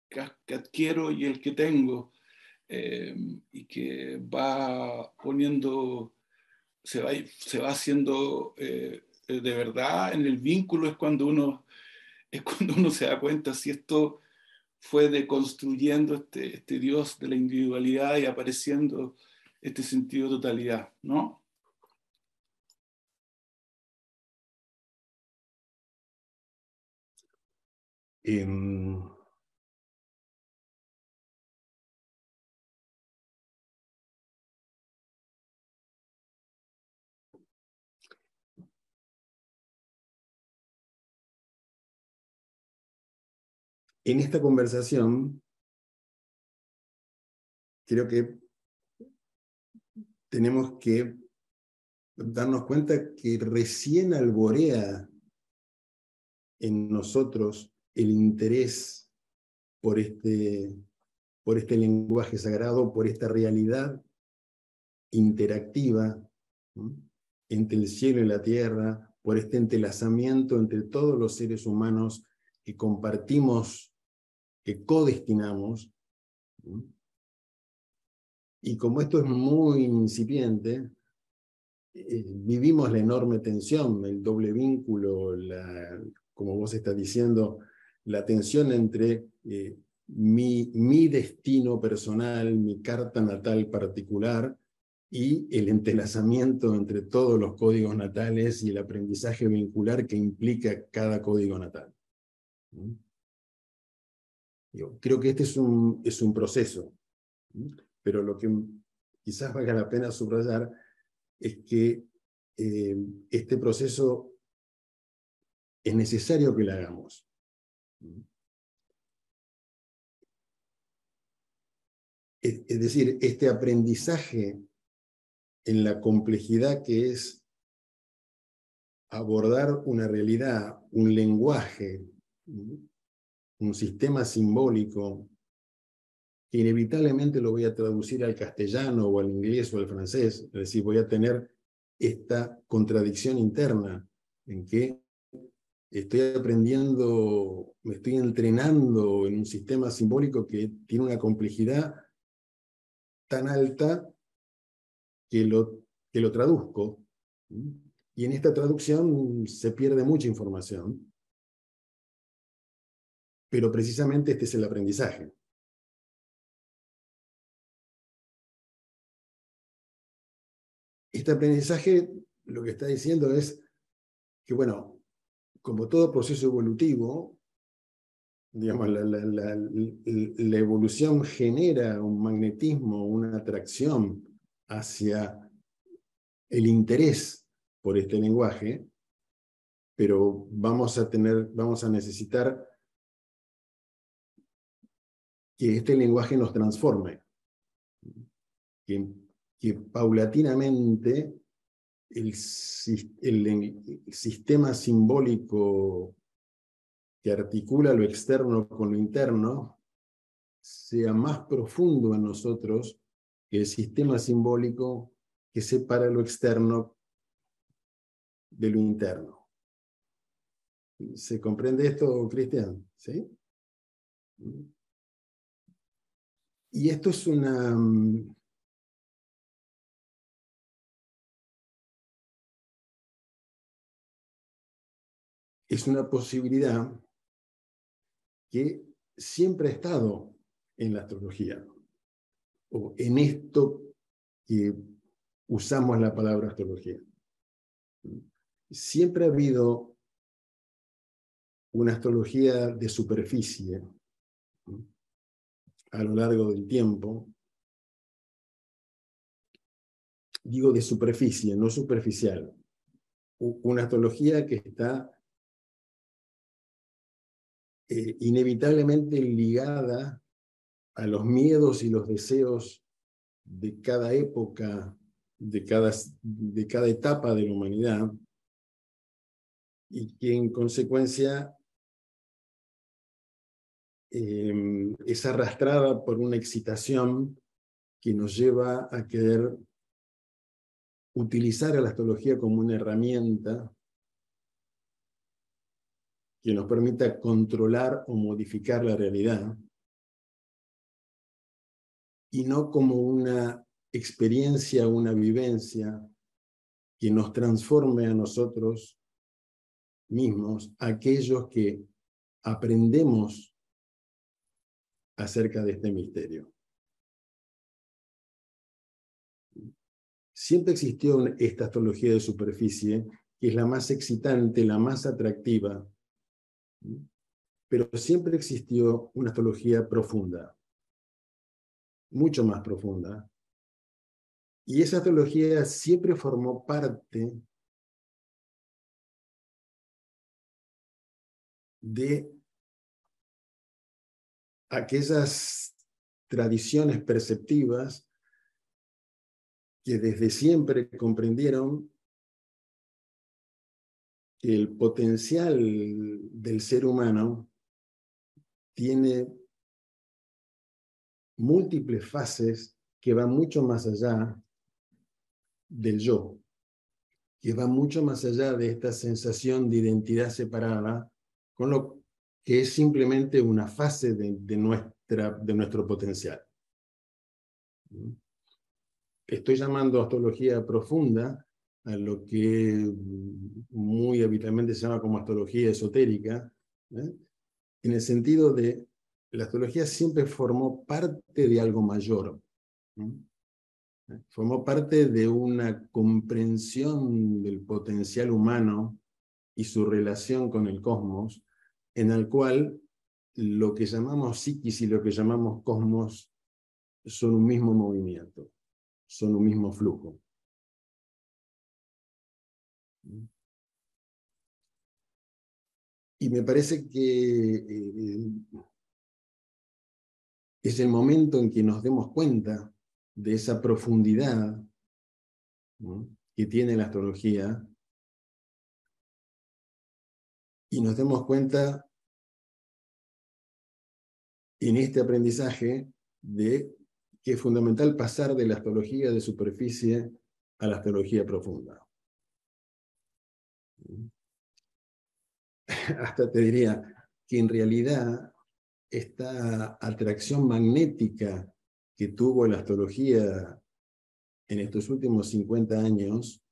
A: que, adquiero y el que tengo, y que va poniendo, se va, se va haciendo de verdad en el vínculo es cuando uno es cuando uno se da cuenta si esto fue deconstruyendo este, este Dios de la individualidad y apareciendo este sentido de totalidad, ¿no?
B: En, en esta conversación, creo que tenemos que darnos cuenta que recién alborea en nosotros el interés por este, por este lenguaje sagrado, por esta realidad interactiva entre el cielo y la tierra, por este entrelazamiento entre todos los seres humanos que compartimos, que codestinamos. Y como esto es muy incipiente, eh, vivimos la enorme tensión, el doble vínculo, la, como vos estás diciendo, la tensión entre eh, mi, mi destino personal, mi carta natal particular y el entrelazamiento entre todos los códigos natales y el aprendizaje vincular que implica cada código natal. Yo creo que este es un, es un proceso pero lo que quizás valga la pena subrayar es que eh, este proceso es necesario que lo hagamos. Es, es decir, este aprendizaje en la complejidad que es abordar una realidad, un lenguaje, un sistema simbólico que inevitablemente lo voy a traducir al castellano o al inglés o al francés, es decir, voy a tener esta contradicción interna en que estoy aprendiendo, me estoy entrenando en un sistema simbólico que tiene una complejidad tan alta que lo, que lo traduzco. Y en esta traducción se pierde mucha información. Pero precisamente este es el aprendizaje. este aprendizaje lo que está diciendo es que, bueno, como todo proceso evolutivo, digamos, la, la, evolución genera un magnetismo, una atracción hacia el interés por este lenguaje, pero vamos a tener, vamos a necesitar que este lenguaje nos transforme, que, paulatinamente el, el, sistema simbólico que articula lo externo con lo interno sea más profundo en nosotros que el sistema simbólico que separa lo externo de lo interno. ¿Se comprende esto, Cristian? ¿Sí? Y esto es una... Es una posibilidad que siempre ha estado en la astrología, o en esto que usamos la palabra astrología. Siempre ha habido una astrología de superficie a lo largo del tiempo. Digo de superficie, no superficial. Una astrología que está eh, inevitablemente ligada a los miedos y los deseos de cada época, de cada, de cada etapa de la humanidad, y que en consecuencia em, es arrastrada por una excitación que nos lleva a querer utilizar a la astrología como una herramienta que nos permita controlar o modificar la realidad y no como una experiencia, una vivencia que nos transforme a nosotros mismos, aquellos que aprendemos acerca de este misterio. Siempre existió esta astrología de superficie, que es la más excitante, la más atractiva, pero siempre existió una astrología profunda, mucho más profunda. Y esa astrología siempre formó parte de aquellas tradiciones perceptivas que desde siempre comprendieron que el potencial del ser humano tiene múltiples fases que van mucho más allá del yo, que van mucho más allá de esta sensación de identidad separada, con lo que es simplemente una fase de, nuestra, de nuestro potencial. Estoy llamando astrología profunda a lo que muy habitualmente se llama como astrología esotérica, ¿eh? en el sentido de la astrología siempre formó parte de algo mayor. Formó parte de una comprensión del potencial humano y su relación con el cosmos, en el cual lo que llamamos psiquis y lo que llamamos cosmos son un mismo movimiento, son un mismo flujo. Y me parece que eh, es el momento en que nos demos cuenta de esa profundidad que tiene la astrología y nos demos cuenta en este aprendizaje de que es fundamental pasar de la astrología de superficie a la astrología profunda. Hasta te diría que en realidad esta atracción magnética que tuvo la astrología en estos últimos 50 años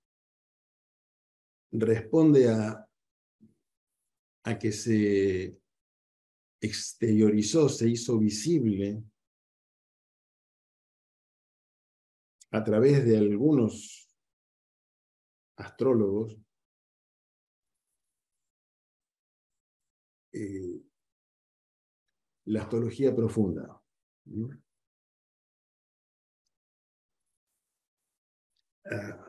B: responde a, a que se exteriorizó, se hizo visible a través de algunos astrólogos eh, la astrología profunda. Ah,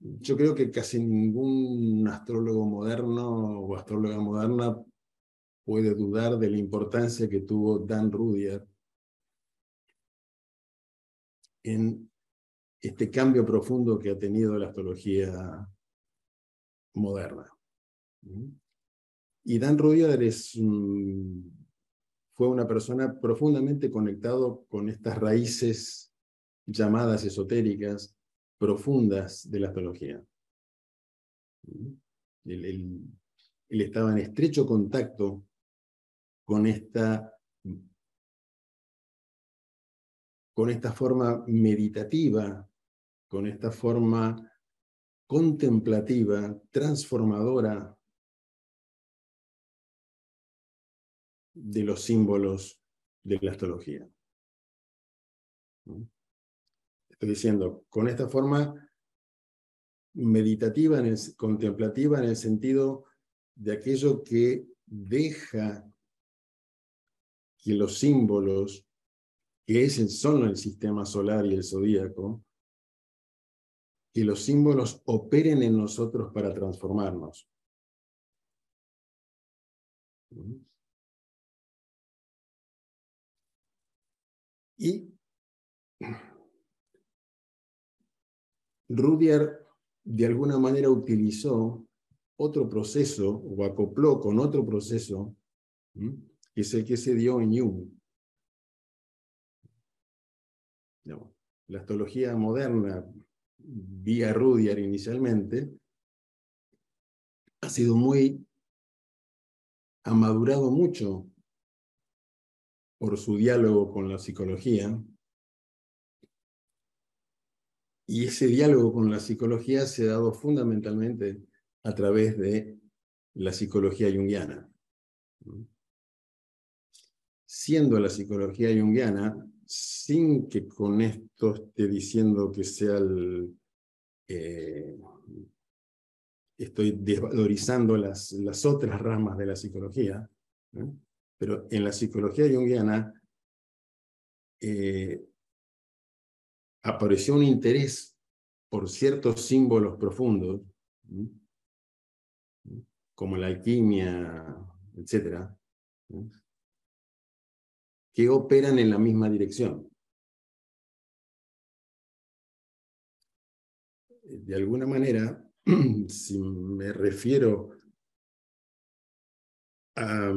B: yo creo que casi ningún astrólogo moderno o astróloga moderna puede dudar de la importancia que tuvo Dan Rudyard en este cambio profundo que ha tenido la astrología moderna. Y Dan Rudyard fue una persona profundamente conectado con estas raíces llamadas esotéricas profundas de la astrología. Él, estaba en estrecho contacto con esta, con esta forma meditativa, con esta forma contemplativa, transformadora de los símbolos de la astrología. Estoy diciendo, con esta forma meditativa, contemplativa, en el sentido de aquello que deja que los símbolos, que es el, son el sistema solar y el zodíaco, que los símbolos operen en nosotros para transformarnos. Y Rudyard de alguna manera utilizó otro proceso o acopló con otro proceso que es el que se dio en Jung. la astrología moderna, vía Rudyard inicialmente, ha sido muy, ha madurado mucho por su diálogo con la psicología. Y ese diálogo con la psicología se ha dado fundamentalmente a través de la psicología junguiana siendo la psicología junguiana, sin que con esto esté diciendo que sea el... Eh, estoy desvalorizando las, las otras ramas de la psicología, pero en la psicología junguiana eh, apareció un interés por ciertos símbolos profundos, como la alquimia, etc., que operan en la misma dirección. De alguna manera, si me refiero a,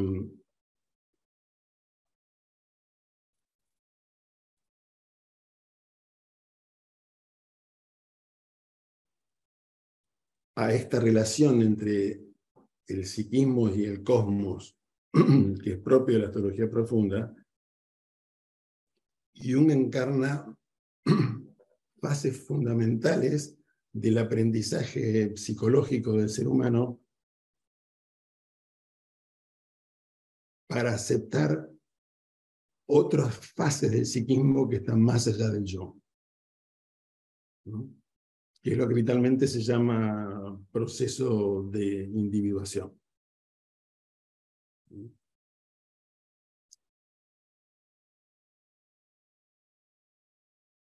B: a esta relación entre el psiquismo y el cosmos, que es propio de la astrología profunda, Jung encarna fases fundamentales del aprendizaje psicológico del ser humano para aceptar otras fases del psiquismo que están más allá del yo. Que es lo que vitalmente se llama proceso de individuación.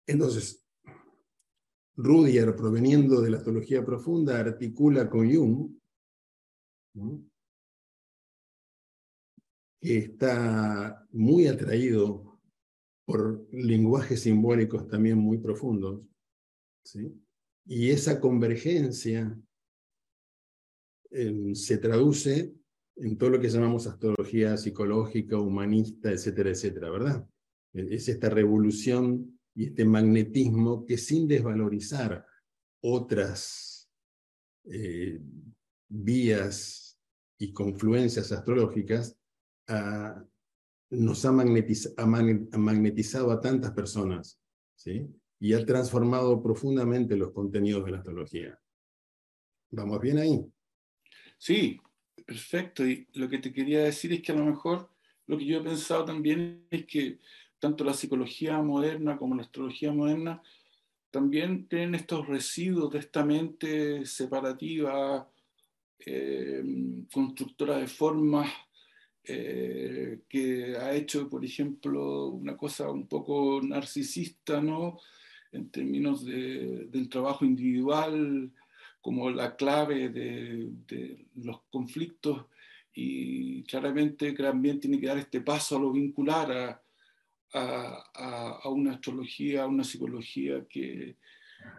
B: Entonces, Rudyard, proveniendo de la astrología profunda, articula con Jung, que está muy atraído por lenguajes simbólicos también muy profundos, y esa convergencia em, se traduce en todo lo que llamamos astrología psicológica, humanista, etcétera, etcétera, ¿verdad? Es esta revolución y este magnetismo que sin desvalorizar otras eh, vías y confluencias astrológicas, nos ha, magnetizado a tantas personas ¿sí? Y ha transformado profundamente los contenidos de la astrología. ¿Vamos bien ahí?
A: Sí, perfecto. Y lo que te quería decir es que a lo mejor lo que yo he pensado también es que tanto la psicología moderna como la astrología moderna también tienen estos residuos de esta mente separativa, eh, constructora de formas, eh, que ha hecho, por ejemplo, una cosa un poco narcisista, ¿no? En términos del trabajo individual, como la clave de, los conflictos, y claramente también tiene que dar este paso a lo vincular, a, a, una astrología, a una psicología que,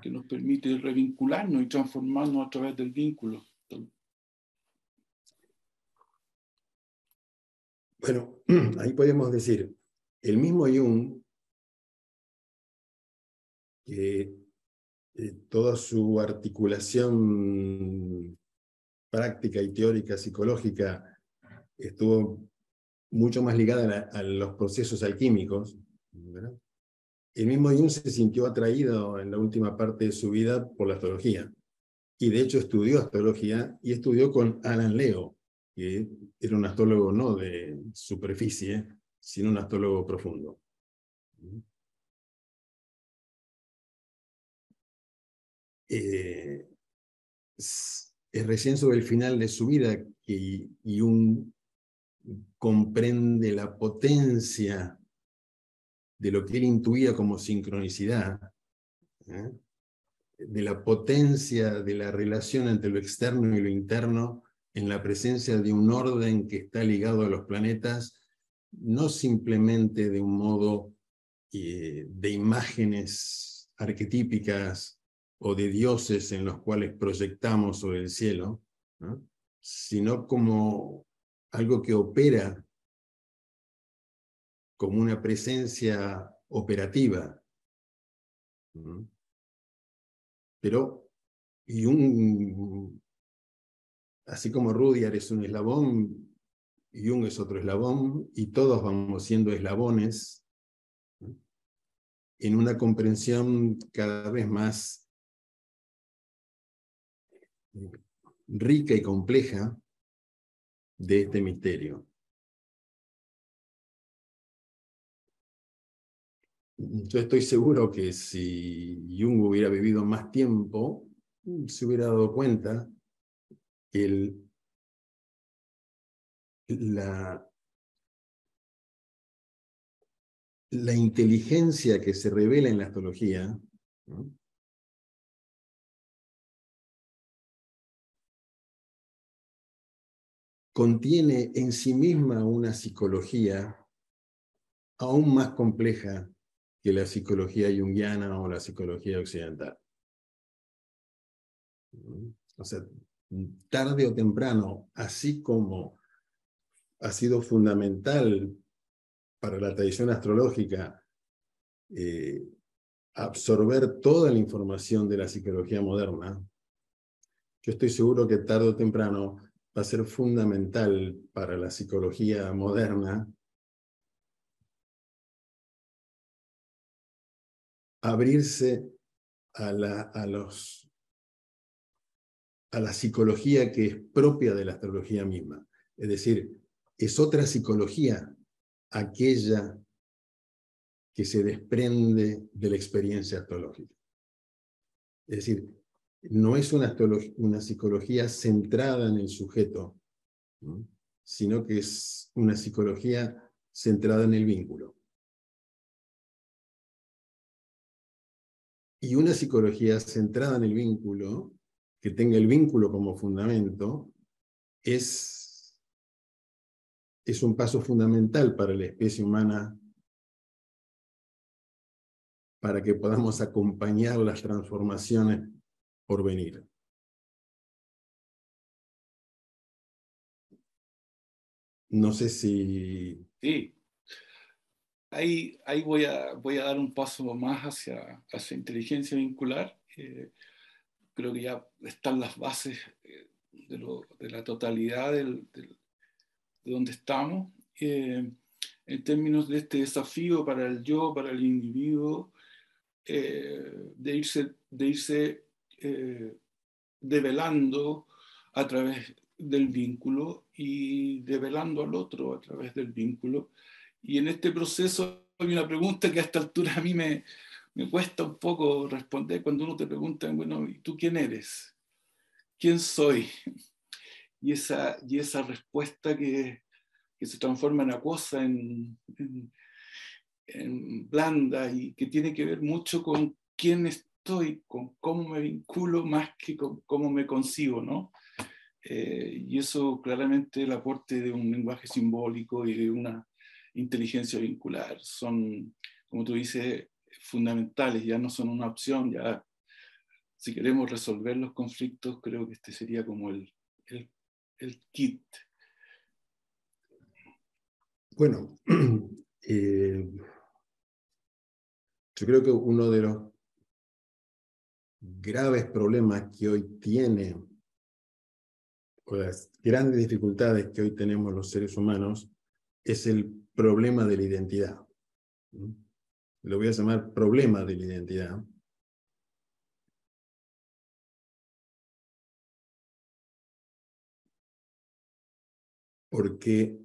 A: que nos permite revincularnos y transformarnos a través del vínculo.
B: Bueno, ahí podemos decir, el mismo Jung, que eh, toda su articulación práctica y teórica psicológica estuvo mucho más ligada a, los procesos alquímicos, el mismo Jung se sintió atraído en la última parte de su vida por la astrología. Y de hecho estudió astrología y estudió con Alan Leo, que era un astrólogo no de superficie, sino un astrólogo profundo. Eh, es, recién sobre el final de su vida que Jung comprende la potencia de lo que él intuía como sincronicidad, ¿eh? de la potencia de la relación entre lo externo y lo interno en la presencia de un orden que está ligado a los planetas, no simplemente de un modo eh, de imágenes arquetípicas o de dioses en los cuales proyectamos sobre el cielo, sino como algo que opera como una presencia operativa. Pero, y un así como Rudyard es un eslabón, Jung es otro eslabón, y todos vamos siendo eslabones en una comprensión cada vez más rica y compleja de este misterio. Yo estoy seguro que si Jung hubiera vivido más tiempo, se hubiera dado cuenta el, la, la inteligencia que se revela en la astrología contiene en sí misma una psicología aún más compleja que la psicología junguiana o la psicología occidental. O sea, tarde o temprano, así como ha sido fundamental para la tradición astrológica eh, absorber toda la información de la psicología moderna, yo estoy seguro que tarde o temprano va a ser fundamental para la psicología moderna abrirse a, la, a los a la psicología que es propia de la astrología misma. Es decir, es otra psicología aquella que se desprende de la experiencia astrológica. Es decir, no es una, psicología centrada en el sujeto, sino que es una psicología centrada en el vínculo. Y una psicología centrada en el vínculo que tenga el vínculo como fundamento, es, es un paso fundamental para la especie humana para que podamos acompañar las transformaciones por venir. No sé si...
A: Sí. Ahí, ahí voy, a, voy a dar un paso más hacia, hacia inteligencia vincular. Eh, creo que ya están las bases eh, de, la totalidad de donde estamos. Eh, en términos de este desafío para el yo, para el individuo, de irse, de irse develando a través del vínculo y develando al otro a través del vínculo. Y en este proceso hay una pregunta que a esta altura a mí me, me cuesta un poco responder cuando uno te pregunta, bueno, ¿y tú quién eres? ¿Quién soy? Y esa, y esa respuesta que, que se transforma en acuosa, en, en, blanda y que tiene que ver mucho con quién estoy, con cómo me vinculo más que con cómo me consigo, ¿no? Eh, y eso claramente el aporte de un lenguaje simbólico y de una inteligencia vincular son, como tú dices, fundamentales, ya no son una opción, ya si queremos resolver los conflictos, creo que este sería como el, el, kit.
B: Bueno, eh, yo creo que uno de los graves problemas que hoy tiene, o las grandes dificultades que hoy tenemos los seres humanos, es el problema de la identidad lo voy a llamar problema de la identidad. Porque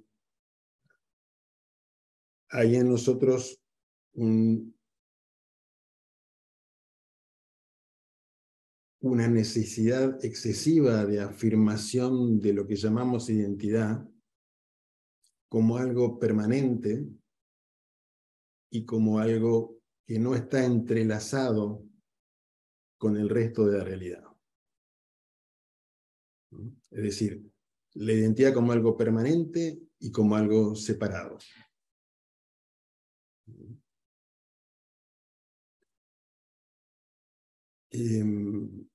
B: hay en nosotros una necesidad excesiva de afirmación de lo que llamamos identidad como algo permanente y como algo que no está entrelazado con el resto de la realidad. Es decir, la identidad como algo permanente y como algo separado. Em,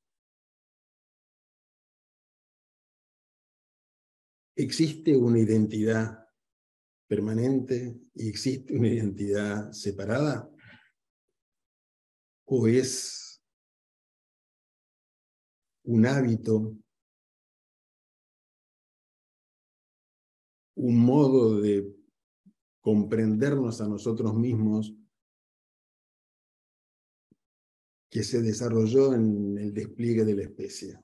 B: existe una identidad permanente y existe una identidad separada? ¿O es un hábito, un modo de comprendernos a nosotros mismos que se desarrolló en el despliegue de la especie?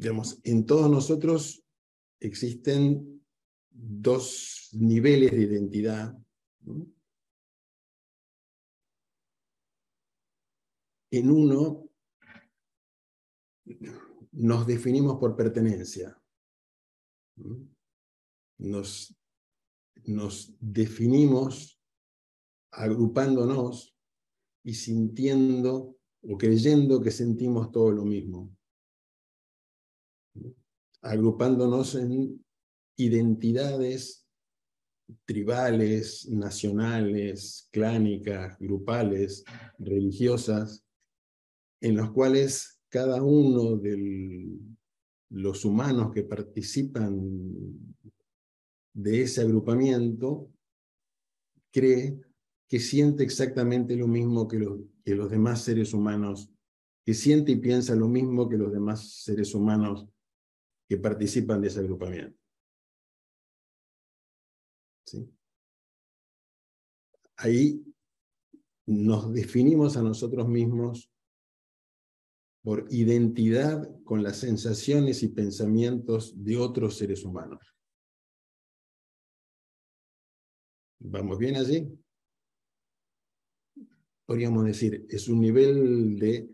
B: Digamos, en todos nosotros existen dos niveles de identidad. En uno nos definimos por pertenencia. Nos, nos definimos agrupándonos y sintiendo o creyendo que sentimos todo lo mismo agrupándonos en identidades tribales, nacionales, clánicas, grupales, religiosas, en las cuales cada uno de los humanos que participan de ese agrupamiento cree que siente exactamente lo mismo que los, que los demás seres humanos, que siente y piensa lo mismo que los demás seres humanos que participan de ese agrupamiento. ¿Sí? Ahí nos definimos a nosotros mismos por identidad con las sensaciones y pensamientos de otros seres humanos. ¿Vamos bien allí? Podríamos decir, es un nivel de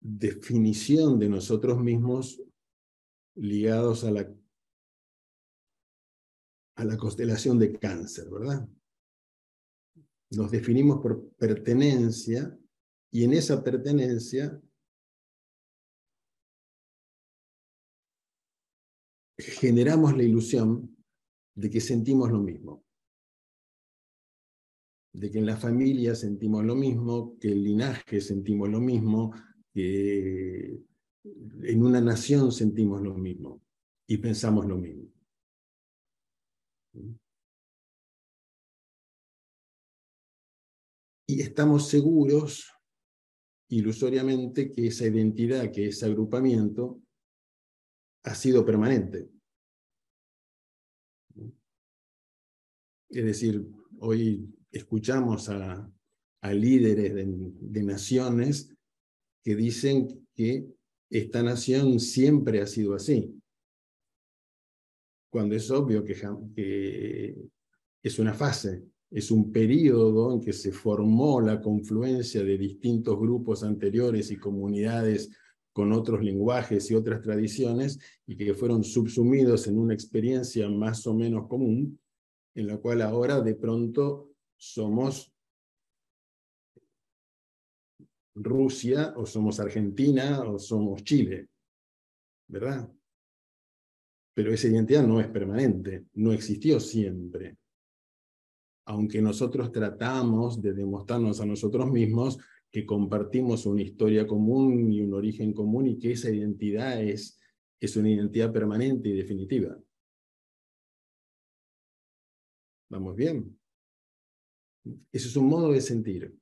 B: definición de nosotros mismos ligados a la, a la constelación de cáncer, ¿verdad? Nos definimos por pertenencia y en esa pertenencia generamos la ilusión de que sentimos lo mismo, de que en la familia sentimos lo mismo, que el linaje sentimos lo mismo, que en una nación sentimos lo mismo y pensamos lo mismo. Y estamos seguros, ilusoriamente, que esa identidad, que ese agrupamiento, ha sido permanente. Es decir, hoy escuchamos a, líderes de naciones que dicen que esta nación siempre ha sido así. Cuando es obvio que, es una fase, es un periodo en que se formó la confluencia de distintos grupos anteriores y comunidades con otros lenguajes y otras tradiciones y que fueron subsumidos en una experiencia más o menos común, en la cual ahora de pronto somos Rusia o somos Argentina o somos Chile, ¿verdad? Pero esa identidad no es permanente, no existió siempre aunque nosotros tratamos de demostrarnos a nosotros mismos que compartimos una historia común y un origen común y que esa identidad es, es una identidad permanente y definitiva. ¿Vamos bien? Eso es un modo de sentir.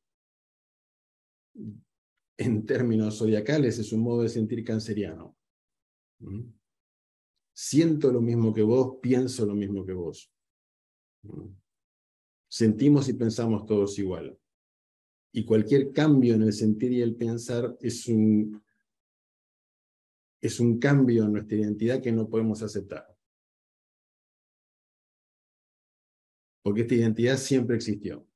B: En términos zodiacales es un modo de sentir canceriano. ¿Mm? Siento lo mismo que vos, pienso lo mismo que vos. ¿Mm? sentimos y pensamos todos igual. Y cualquier cambio en el sentir y el pensar es un, es un cambio en nuestra identidad que no podemos aceptar. Porque esta identidad siempre existió.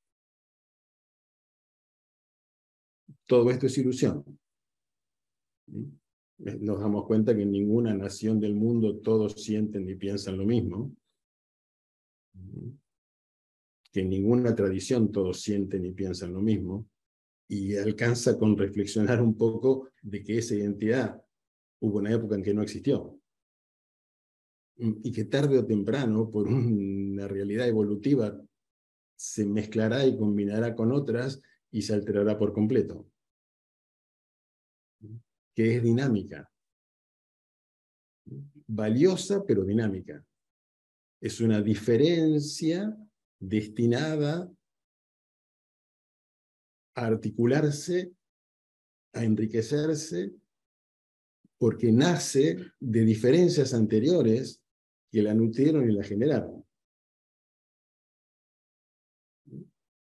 B: Todo esto es ilusión. Nos damos cuenta que en ninguna nación del mundo todos sienten y piensan lo mismo que en ninguna tradición todos sienten y piensan lo mismo, y alcanza con reflexionar un poco de que esa identidad hubo una época en que no existió, y que tarde o temprano, por una realidad evolutiva, se mezclará y combinará con otras y se alterará por completo, que es dinámica, valiosa pero dinámica. Es una diferencia destinada a articularse, a enriquecerse, porque nace de diferencias anteriores que la nutrieron y la generaron.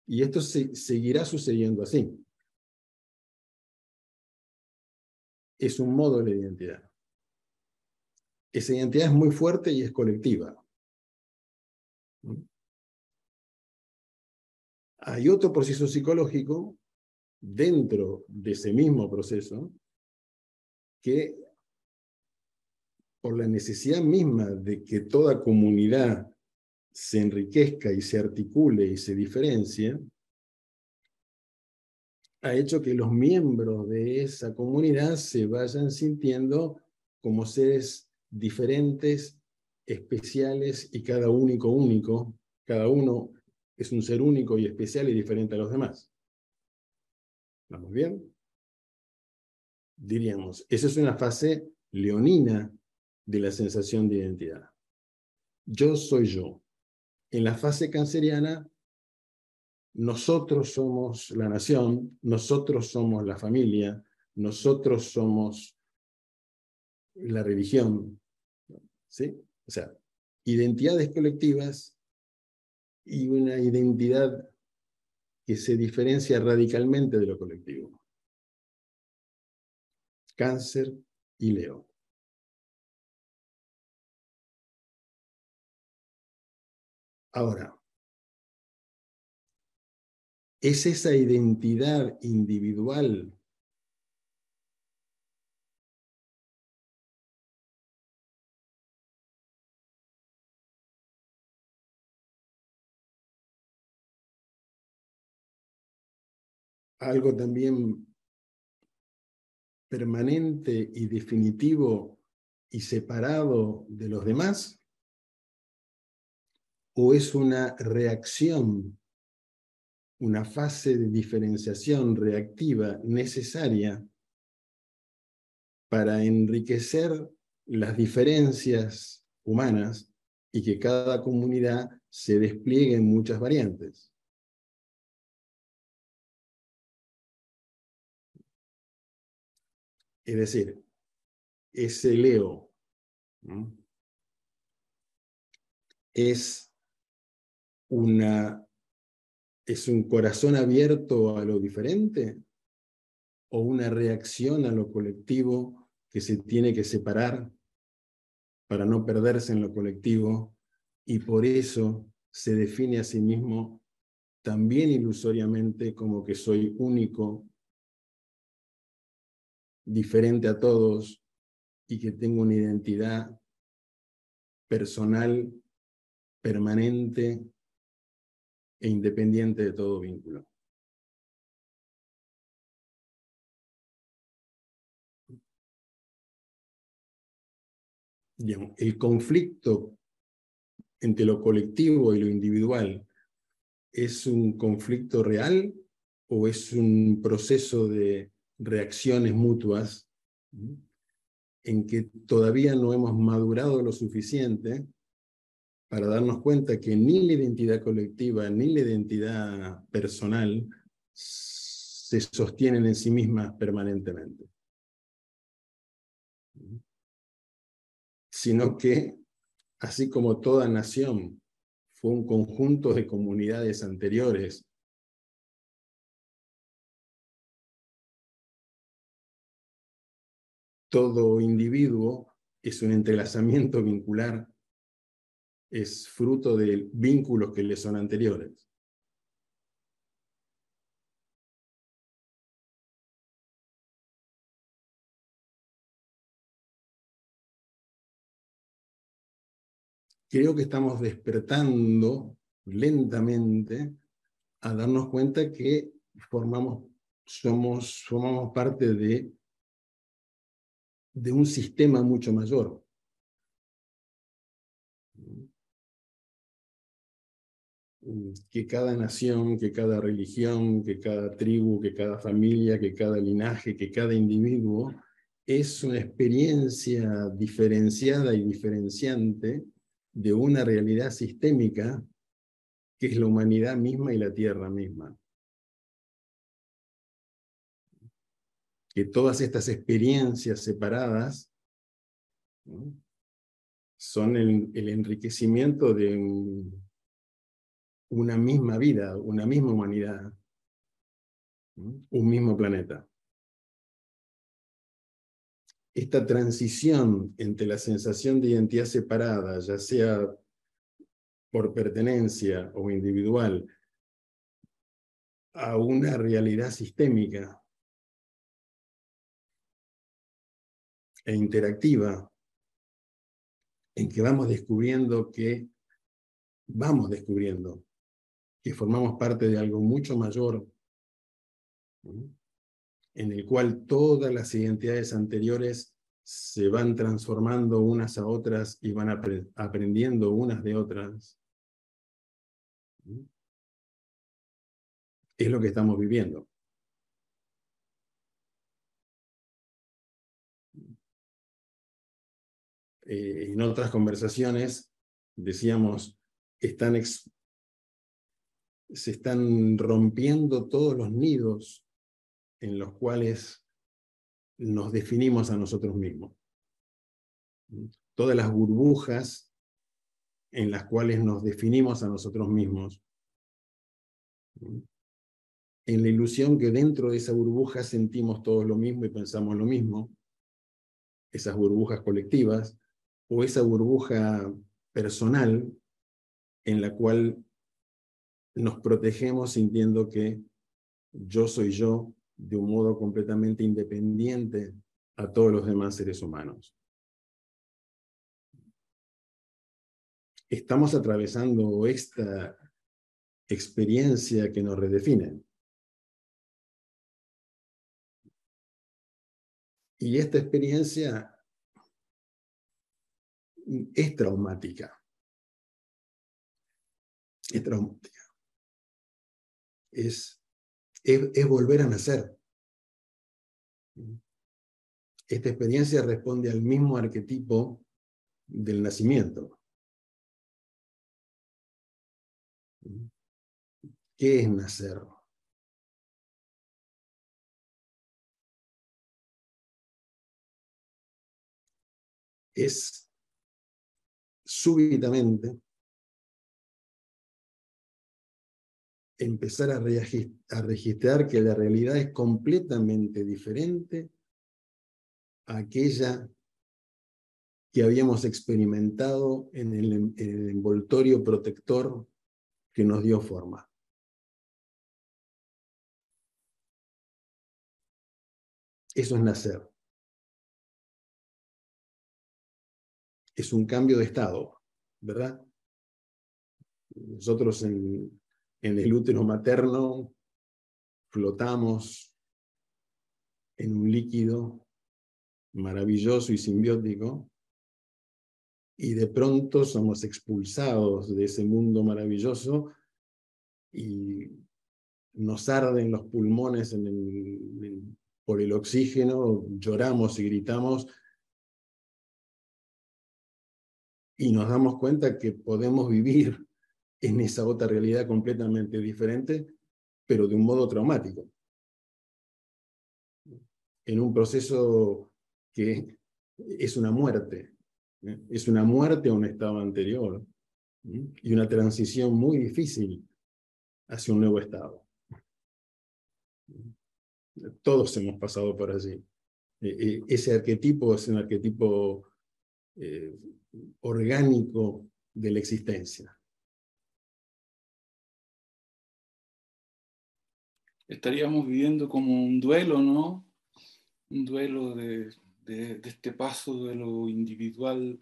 B: Y esto seguirá sucediendo así. Es un modo de identidad. Esa identidad es muy fuerte y es colectiva. hay otro proceso psicológico dentro de ese mismo proceso que por la necesidad misma de que toda comunidad se enriquezca y se articule y se diferencie, ha hecho que los miembros de esa comunidad se vayan sintiendo como seres diferentes, especiales y cada único único, cada uno es un ser único y especial y diferente a los demás. ¿Vamos bien? Diríamos, esa es una fase leonina de la sensación de identidad. Yo soy yo. En la fase canceriana, nosotros somos la nación, nosotros somos la familia, nosotros somos la religión. ¿Sí? O sea, identidades colectivas y una identidad que se diferencia radicalmente de lo colectivo. Cáncer y Leo. Ahora, es esa identidad individual algo también permanente y definitivo y separado de los demás? ¿O es una reacción, una fase de diferenciación reactiva necesaria para enriquecer las diferencias humanas y que cada comunidad se despliegue en muchas variantes? Es decir, ese Leo es, una, es un corazón abierto a lo diferente o una reacción a lo colectivo que se tiene que separar para no perderse en lo colectivo y por eso se define a sí mismo también ilusoriamente como que soy único, diferente a todos y que tengo una identidad personal, permanente e independiente de todo vínculo. el conflicto entre lo colectivo y lo individual es un conflicto real o es un proceso de reacciones mutuas en que todavía no hemos madurado lo suficiente para darnos cuenta que ni la identidad colectiva ni la identidad personal se sostienen en sí mismas permanentemente. Sino que, así como toda nación fue un conjunto de comunidades anteriores todo individuo es un entrelazamiento vincular, es fruto de vínculos que le son anteriores. Creo que estamos despertando lentamente a darnos cuenta que formamos, somos, formamos parte de de un sistema mucho mayor. Que cada nación, que cada religión, que cada tribu, que cada familia, que cada linaje, que cada individuo es una experiencia diferenciada y diferenciante de una realidad sistémica que es la humanidad misma y la tierra misma. que todas estas experiencias separadas son el, enriquecimiento de una misma vida, una misma humanidad, un mismo planeta. Esta transición entre la sensación de identidad separada, ya sea por pertenencia o individual, a una realidad sistémica e interactiva en que vamos descubriendo que vamos descubriendo que formamos parte de algo mucho mayor en el cual todas las identidades anteriores se van transformando unas a otras y van aprendiendo unas de otras. Es lo que estamos viviendo. Eh, en otras conversaciones decíamos, están se están rompiendo todos los nidos en los cuales nos definimos a nosotros mismos. Todas las burbujas en las cuales nos definimos a nosotros mismos. En la ilusión que dentro de esa burbuja sentimos todos lo mismo y pensamos lo mismo. Esas burbujas colectivas o esa burbuja personal en la cual nos protegemos sintiendo que yo soy yo de un modo completamente independiente a todos los demás seres humanos. Estamos atravesando esta experiencia que nos redefine. Y esta experiencia es traumática. Es traumática. Es, es, volver a nacer. Esta experiencia responde al mismo arquetipo del nacimiento. ¿Qué es nacer? Es súbitamente empezar a, registrar que la realidad es completamente diferente a aquella que habíamos experimentado en el, envoltorio protector que nos dio forma. Eso es nacer. Es un cambio de estado, ¿verdad? Nosotros en, en el útero materno flotamos en un líquido maravilloso y simbiótico, y de pronto somos expulsados de ese mundo maravilloso y nos arden los pulmones por el oxígeno, lloramos y gritamos. Y nos damos cuenta que podemos vivir en esa otra realidad completamente diferente, pero de un modo traumático. En un proceso que es una muerte, ¿eh? es una muerte a un estado anterior y una transición muy difícil hacia un nuevo estado. Todos hemos pasado por allí. E, e, ese arquetipo es un arquetipo eh, orgánico de la existencia.
A: Estaríamos viviendo como un duelo, ¿no? Un duelo de, de, este paso de lo individual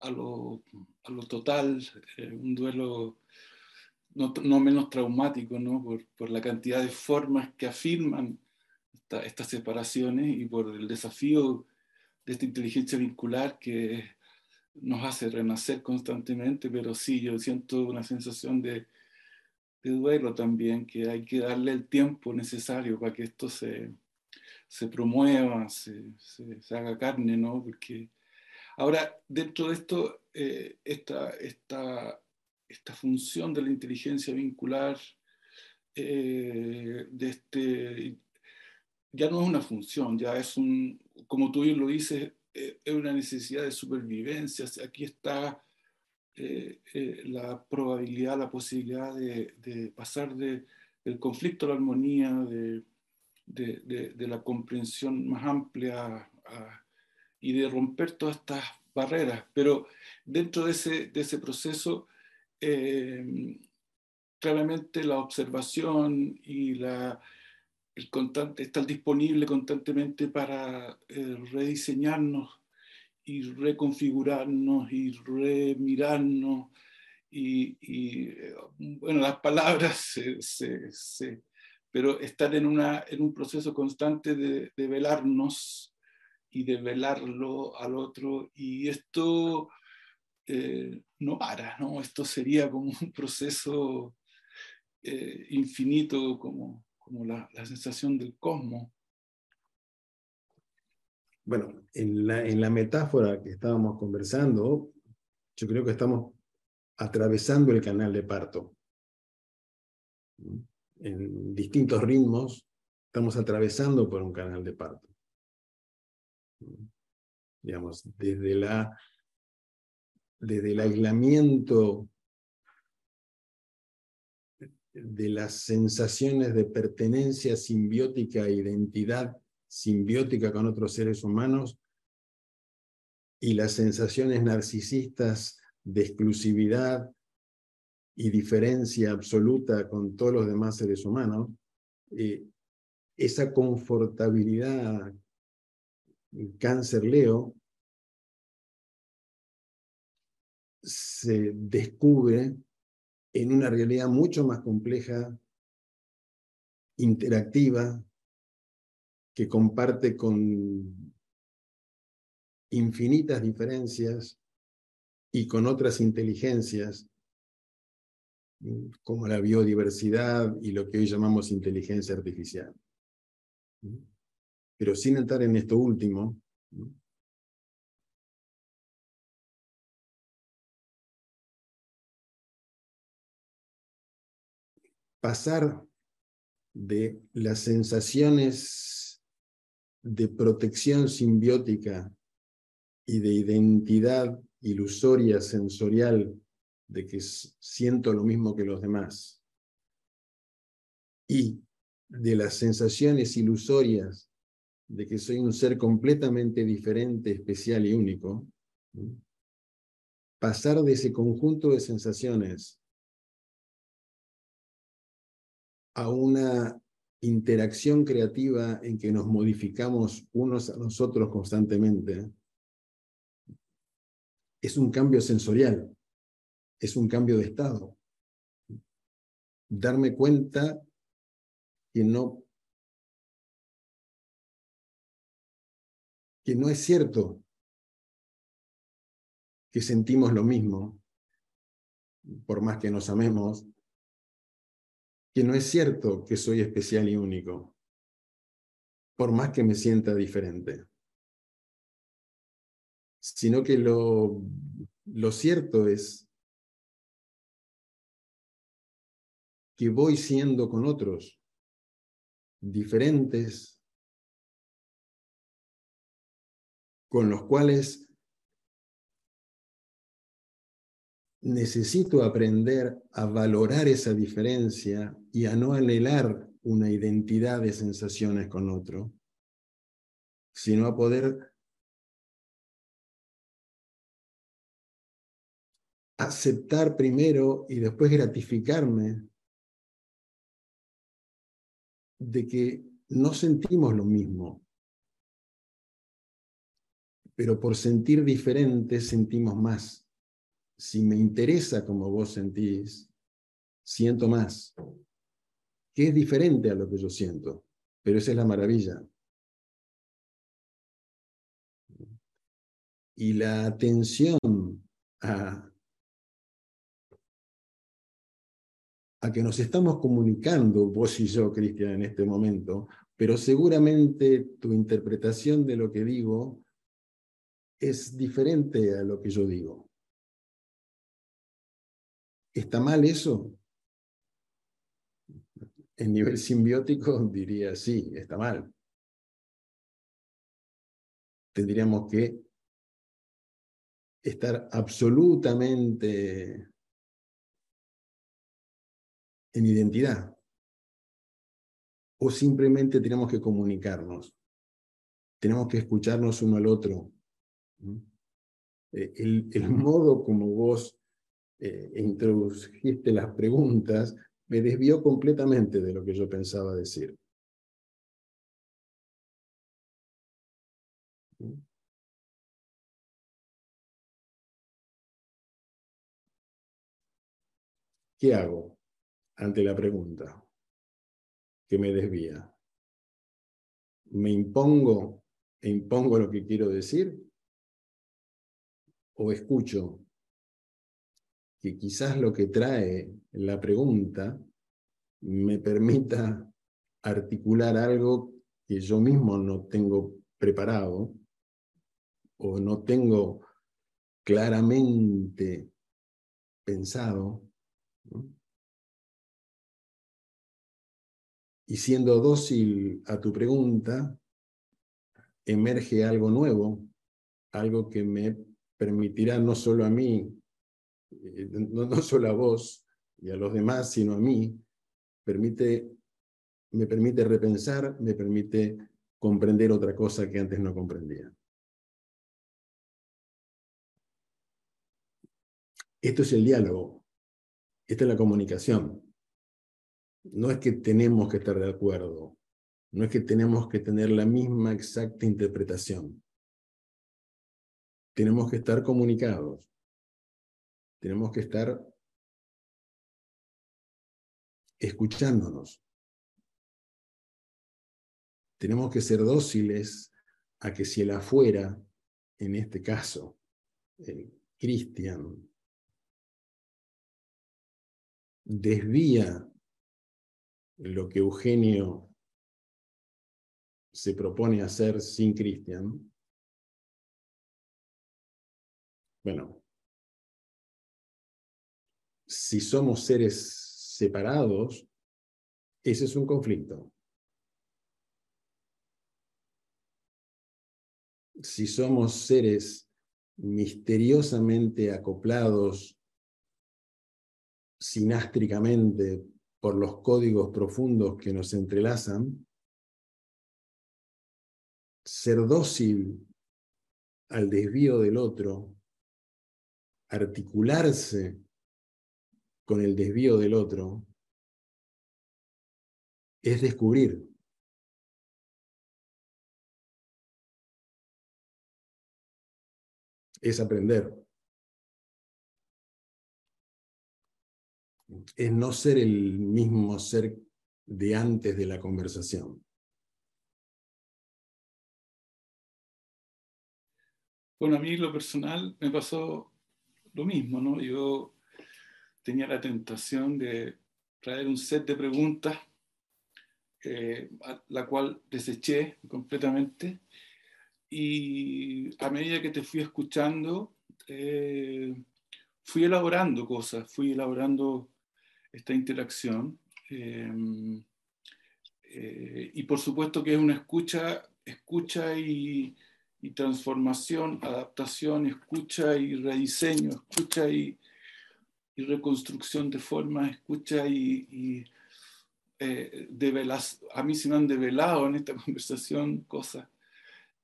A: a lo, a lo total, eh, un duelo no, no, menos traumático, ¿no? Por, por, la cantidad de formas que afirman estas separaciones y por el desafío de esta inteligencia vincular que nos hace renacer constantemente, pero sí, yo siento una sensación de, de duelo también, que hay que darle el tiempo necesario para que esto se, se promueva, se, se, haga carne, ¿no? Porque ahora, dentro de esto, eh, esta, esta, esta, función de la inteligencia vincular, eh, este, ya no es una función, ya es un, como tú bien lo dices, eh, es una necesidad de supervivencia. Aquí está la probabilidad, la posibilidad de, de pasar de, del conflicto a la armonía, de de, la comprensión más amplia y de romper todas estas barreras. Pero dentro de ese, ese proceso, eh, claramente la observación y la, el constante, estar disponible constantemente para eh, rediseñarnos y reconfigurarnos y remirarnos. Y, y eh, bueno, las palabras se, se pero estar en, una, en un proceso constante de, de velarnos y de velarlo al otro. Y esto eh, no para, ¿no? Esto sería como un proceso eh, infinito, como, como la, la, sensación del cosmos.
B: Bueno, en la, en la metáfora que estábamos conversando, yo creo que estamos atravesando el canal de parto en distintos ritmos, estamos atravesando por un canal de parto. Digamos, desde, la, desde el aislamiento de las sensaciones de pertenencia simbiótica e identidad simbiótica con otros seres humanos y las sensaciones narcisistas de exclusividad, y diferencia absoluta con todos los demás seres humanos, eh, esa confortabilidad cáncer Leo se descubre en una realidad mucho más compleja, interactiva, que comparte con infinitas diferencias y con otras inteligencias como la biodiversidad y lo que hoy llamamos inteligencia artificial. Pero sin entrar en esto último, pasar de las sensaciones de protección simbiótica y de identidad ilusoria sensorial de que siento lo mismo que los demás. Y de las sensaciones ilusorias de que soy un ser completamente diferente, especial y único, pasar de ese conjunto de sensaciones a una interacción creativa en que nos modificamos unos a nosotros constantemente, es un cambio sensorial, es un cambio de estado. Darme cuenta que no que no es cierto que sentimos lo mismo, por más que nos amemos, que no es cierto que soy especial y único, por más que me sienta diferente, sino que lo, lo cierto es que voy siendo con otros diferentes, con los cuales necesito aprender a valorar esa diferencia y a no anhelar una identidad de sensaciones con otro, sino a poder aceptar primero y después gratificarme de que no sentimos lo mismo, pero por sentir diferente sentimos más si me interesa como vos sentís, siento más, que es diferente a lo que yo siento, pero esa es la maravilla. Y la atención a, a que nos estamos comunicando, vos y yo, Cristian, en este momento, pero seguramente tu interpretación de lo que digo es diferente a lo que yo digo. ¿Está mal eso? En nivel simbiótico diría sí, está mal. Tendríamos que estar absolutamente en identidad. O simplemente tenemos que comunicarnos. Tenemos que escucharnos uno al otro. Eh, el, el modo como vos eh, introdujiste las preguntas, me desvió completamente de lo que yo pensaba decir. ¿Qué hago ante la pregunta que me desvía? ¿Me impongo e impongo lo que quiero decir? ¿O escucho que quizás lo que trae la pregunta me permita articular algo que yo mismo no tengo preparado o no tengo claramente pensado. Y siendo dócil a tu pregunta, emerge algo nuevo, algo que me permitirá no solo a mí eh, no, solo a vos y a los demás, sino a mí, permite, me permite repensar, me permite comprender otra cosa que antes no comprendía. Esto es el diálogo, esta es la comunicación. No es que tenemos que estar de acuerdo, no es que tenemos que tener la misma exacta interpretación. Tenemos que estar comunicados tenemos que estar escuchándonos. Tenemos que ser dóciles a que si el afuera, en este caso, el Cristian, desvía lo que Eugenio se propone hacer sin Cristian, bueno, si somos seres separados, ese es un conflicto. Si somos seres misteriosamente acoplados sinástricamente por los códigos profundos que nos entrelazan, ser dócil al desvío del otro, articularse con el desvío del otro, es descubrir. Es aprender. Es no ser el mismo ser de antes de la conversación.
A: Bueno, a mí lo personal me pasó lo mismo, ¿no? Yo tenía la tentación de traer un set de preguntas, eh, la cual deseché completamente. Y a medida que te fui escuchando, eh, fui elaborando cosas, fui elaborando esta interacción. Eh, y por supuesto que es una escucha, escucha y, y transformación, adaptación, escucha y rediseño, escucha y, y reconstrucción de formas, escucha y, eh, a mí se me han develado en esta conversación cosas.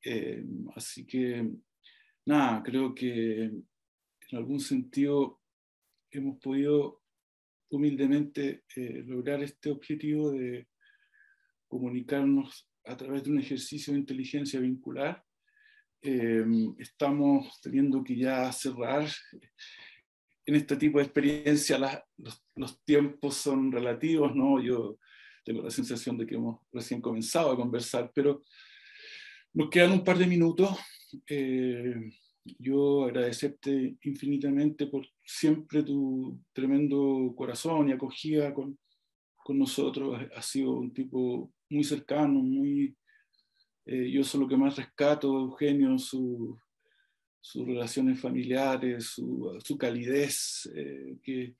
A: Eh, así que, nada, creo que en algún sentido hemos podido humildemente eh, lograr este objetivo de comunicarnos a través de un ejercicio de inteligencia vincular. estamos teniendo que ya cerrar en este tipo de experiencia los, tiempos son relativos, ¿no? Yo tengo la sensación de que hemos recién comenzado a conversar, pero nos quedan un par de minutos. Eh, yo agradecerte infinitamente por siempre tu tremendo corazón y acogida con, con nosotros. Has sido un tipo muy cercano, muy... Eh, yo soy lo que más rescato Eugenio, su, sus relaciones familiares, su, calidez, eh, que he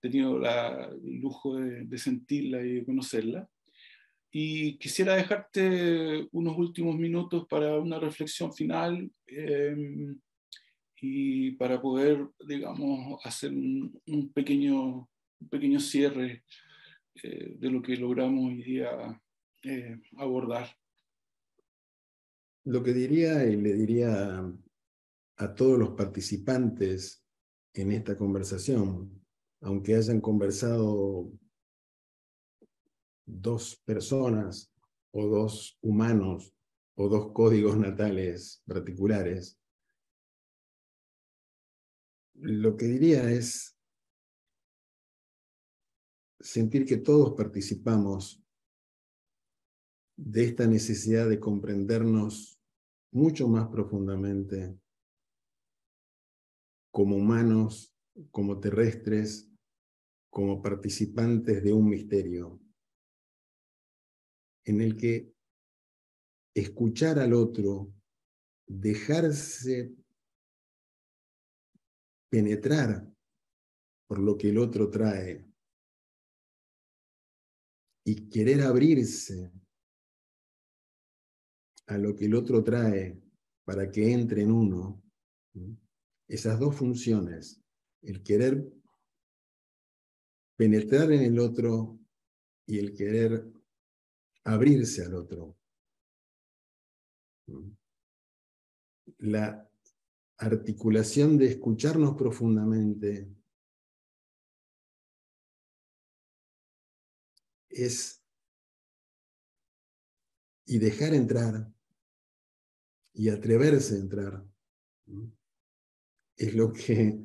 A: tenido el lujo de, sentirla y de conocerla. Y quisiera dejarte unos últimos minutos para una reflexión final em, y para poder, digamos, hacer un, pequeño, pequeño cierre eh, de lo que logramos hoy día eh, abordar.
B: Lo que diría y le diría a todos los participantes en esta conversación, aunque hayan conversado dos personas o dos humanos o dos códigos natales particulares, lo que diría es sentir que todos participamos de esta necesidad de comprendernos mucho más profundamente como humanos, como terrestres, como participantes de un misterio, en el que escuchar al otro, dejarse penetrar por lo que el otro trae y querer abrirse a lo que el otro trae para que entre en uno, esas dos funciones, el querer penetrar en el otro y el querer abrirse al otro. La articulación de escucharnos profundamente es y dejar entrar y atreverse a entrar es lo que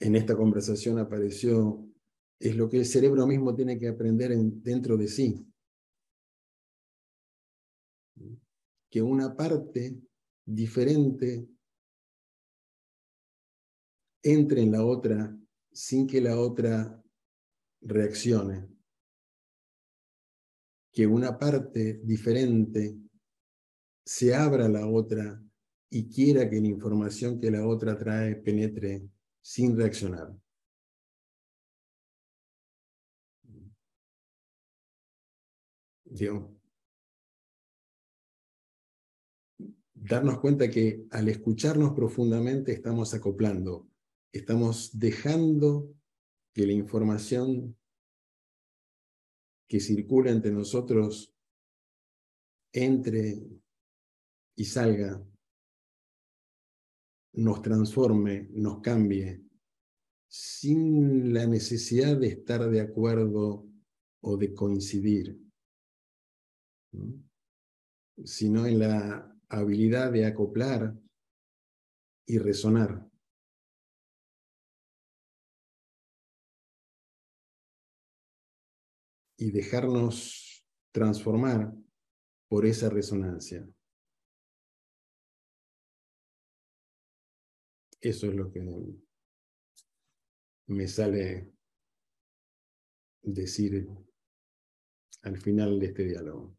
B: en esta conversación apareció, es lo que el cerebro mismo tiene que aprender dentro de sí. Que una parte diferente entre en la otra sin que la otra reaccione. Que una parte diferente se abra a la otra y quiera que la información que la otra trae penetre sin reaccionar. darnos cuenta que al escucharnos profundamente estamos acoplando, estamos dejando que la información que circula entre nosotros entre y salga nos transforme, nos cambie, sin la necesidad de estar de acuerdo o de coincidir, sino en la habilidad de acoplar y resonar. Y dejarnos transformar por esa resonancia. Eso es lo que me sale decir al final de este diálogo.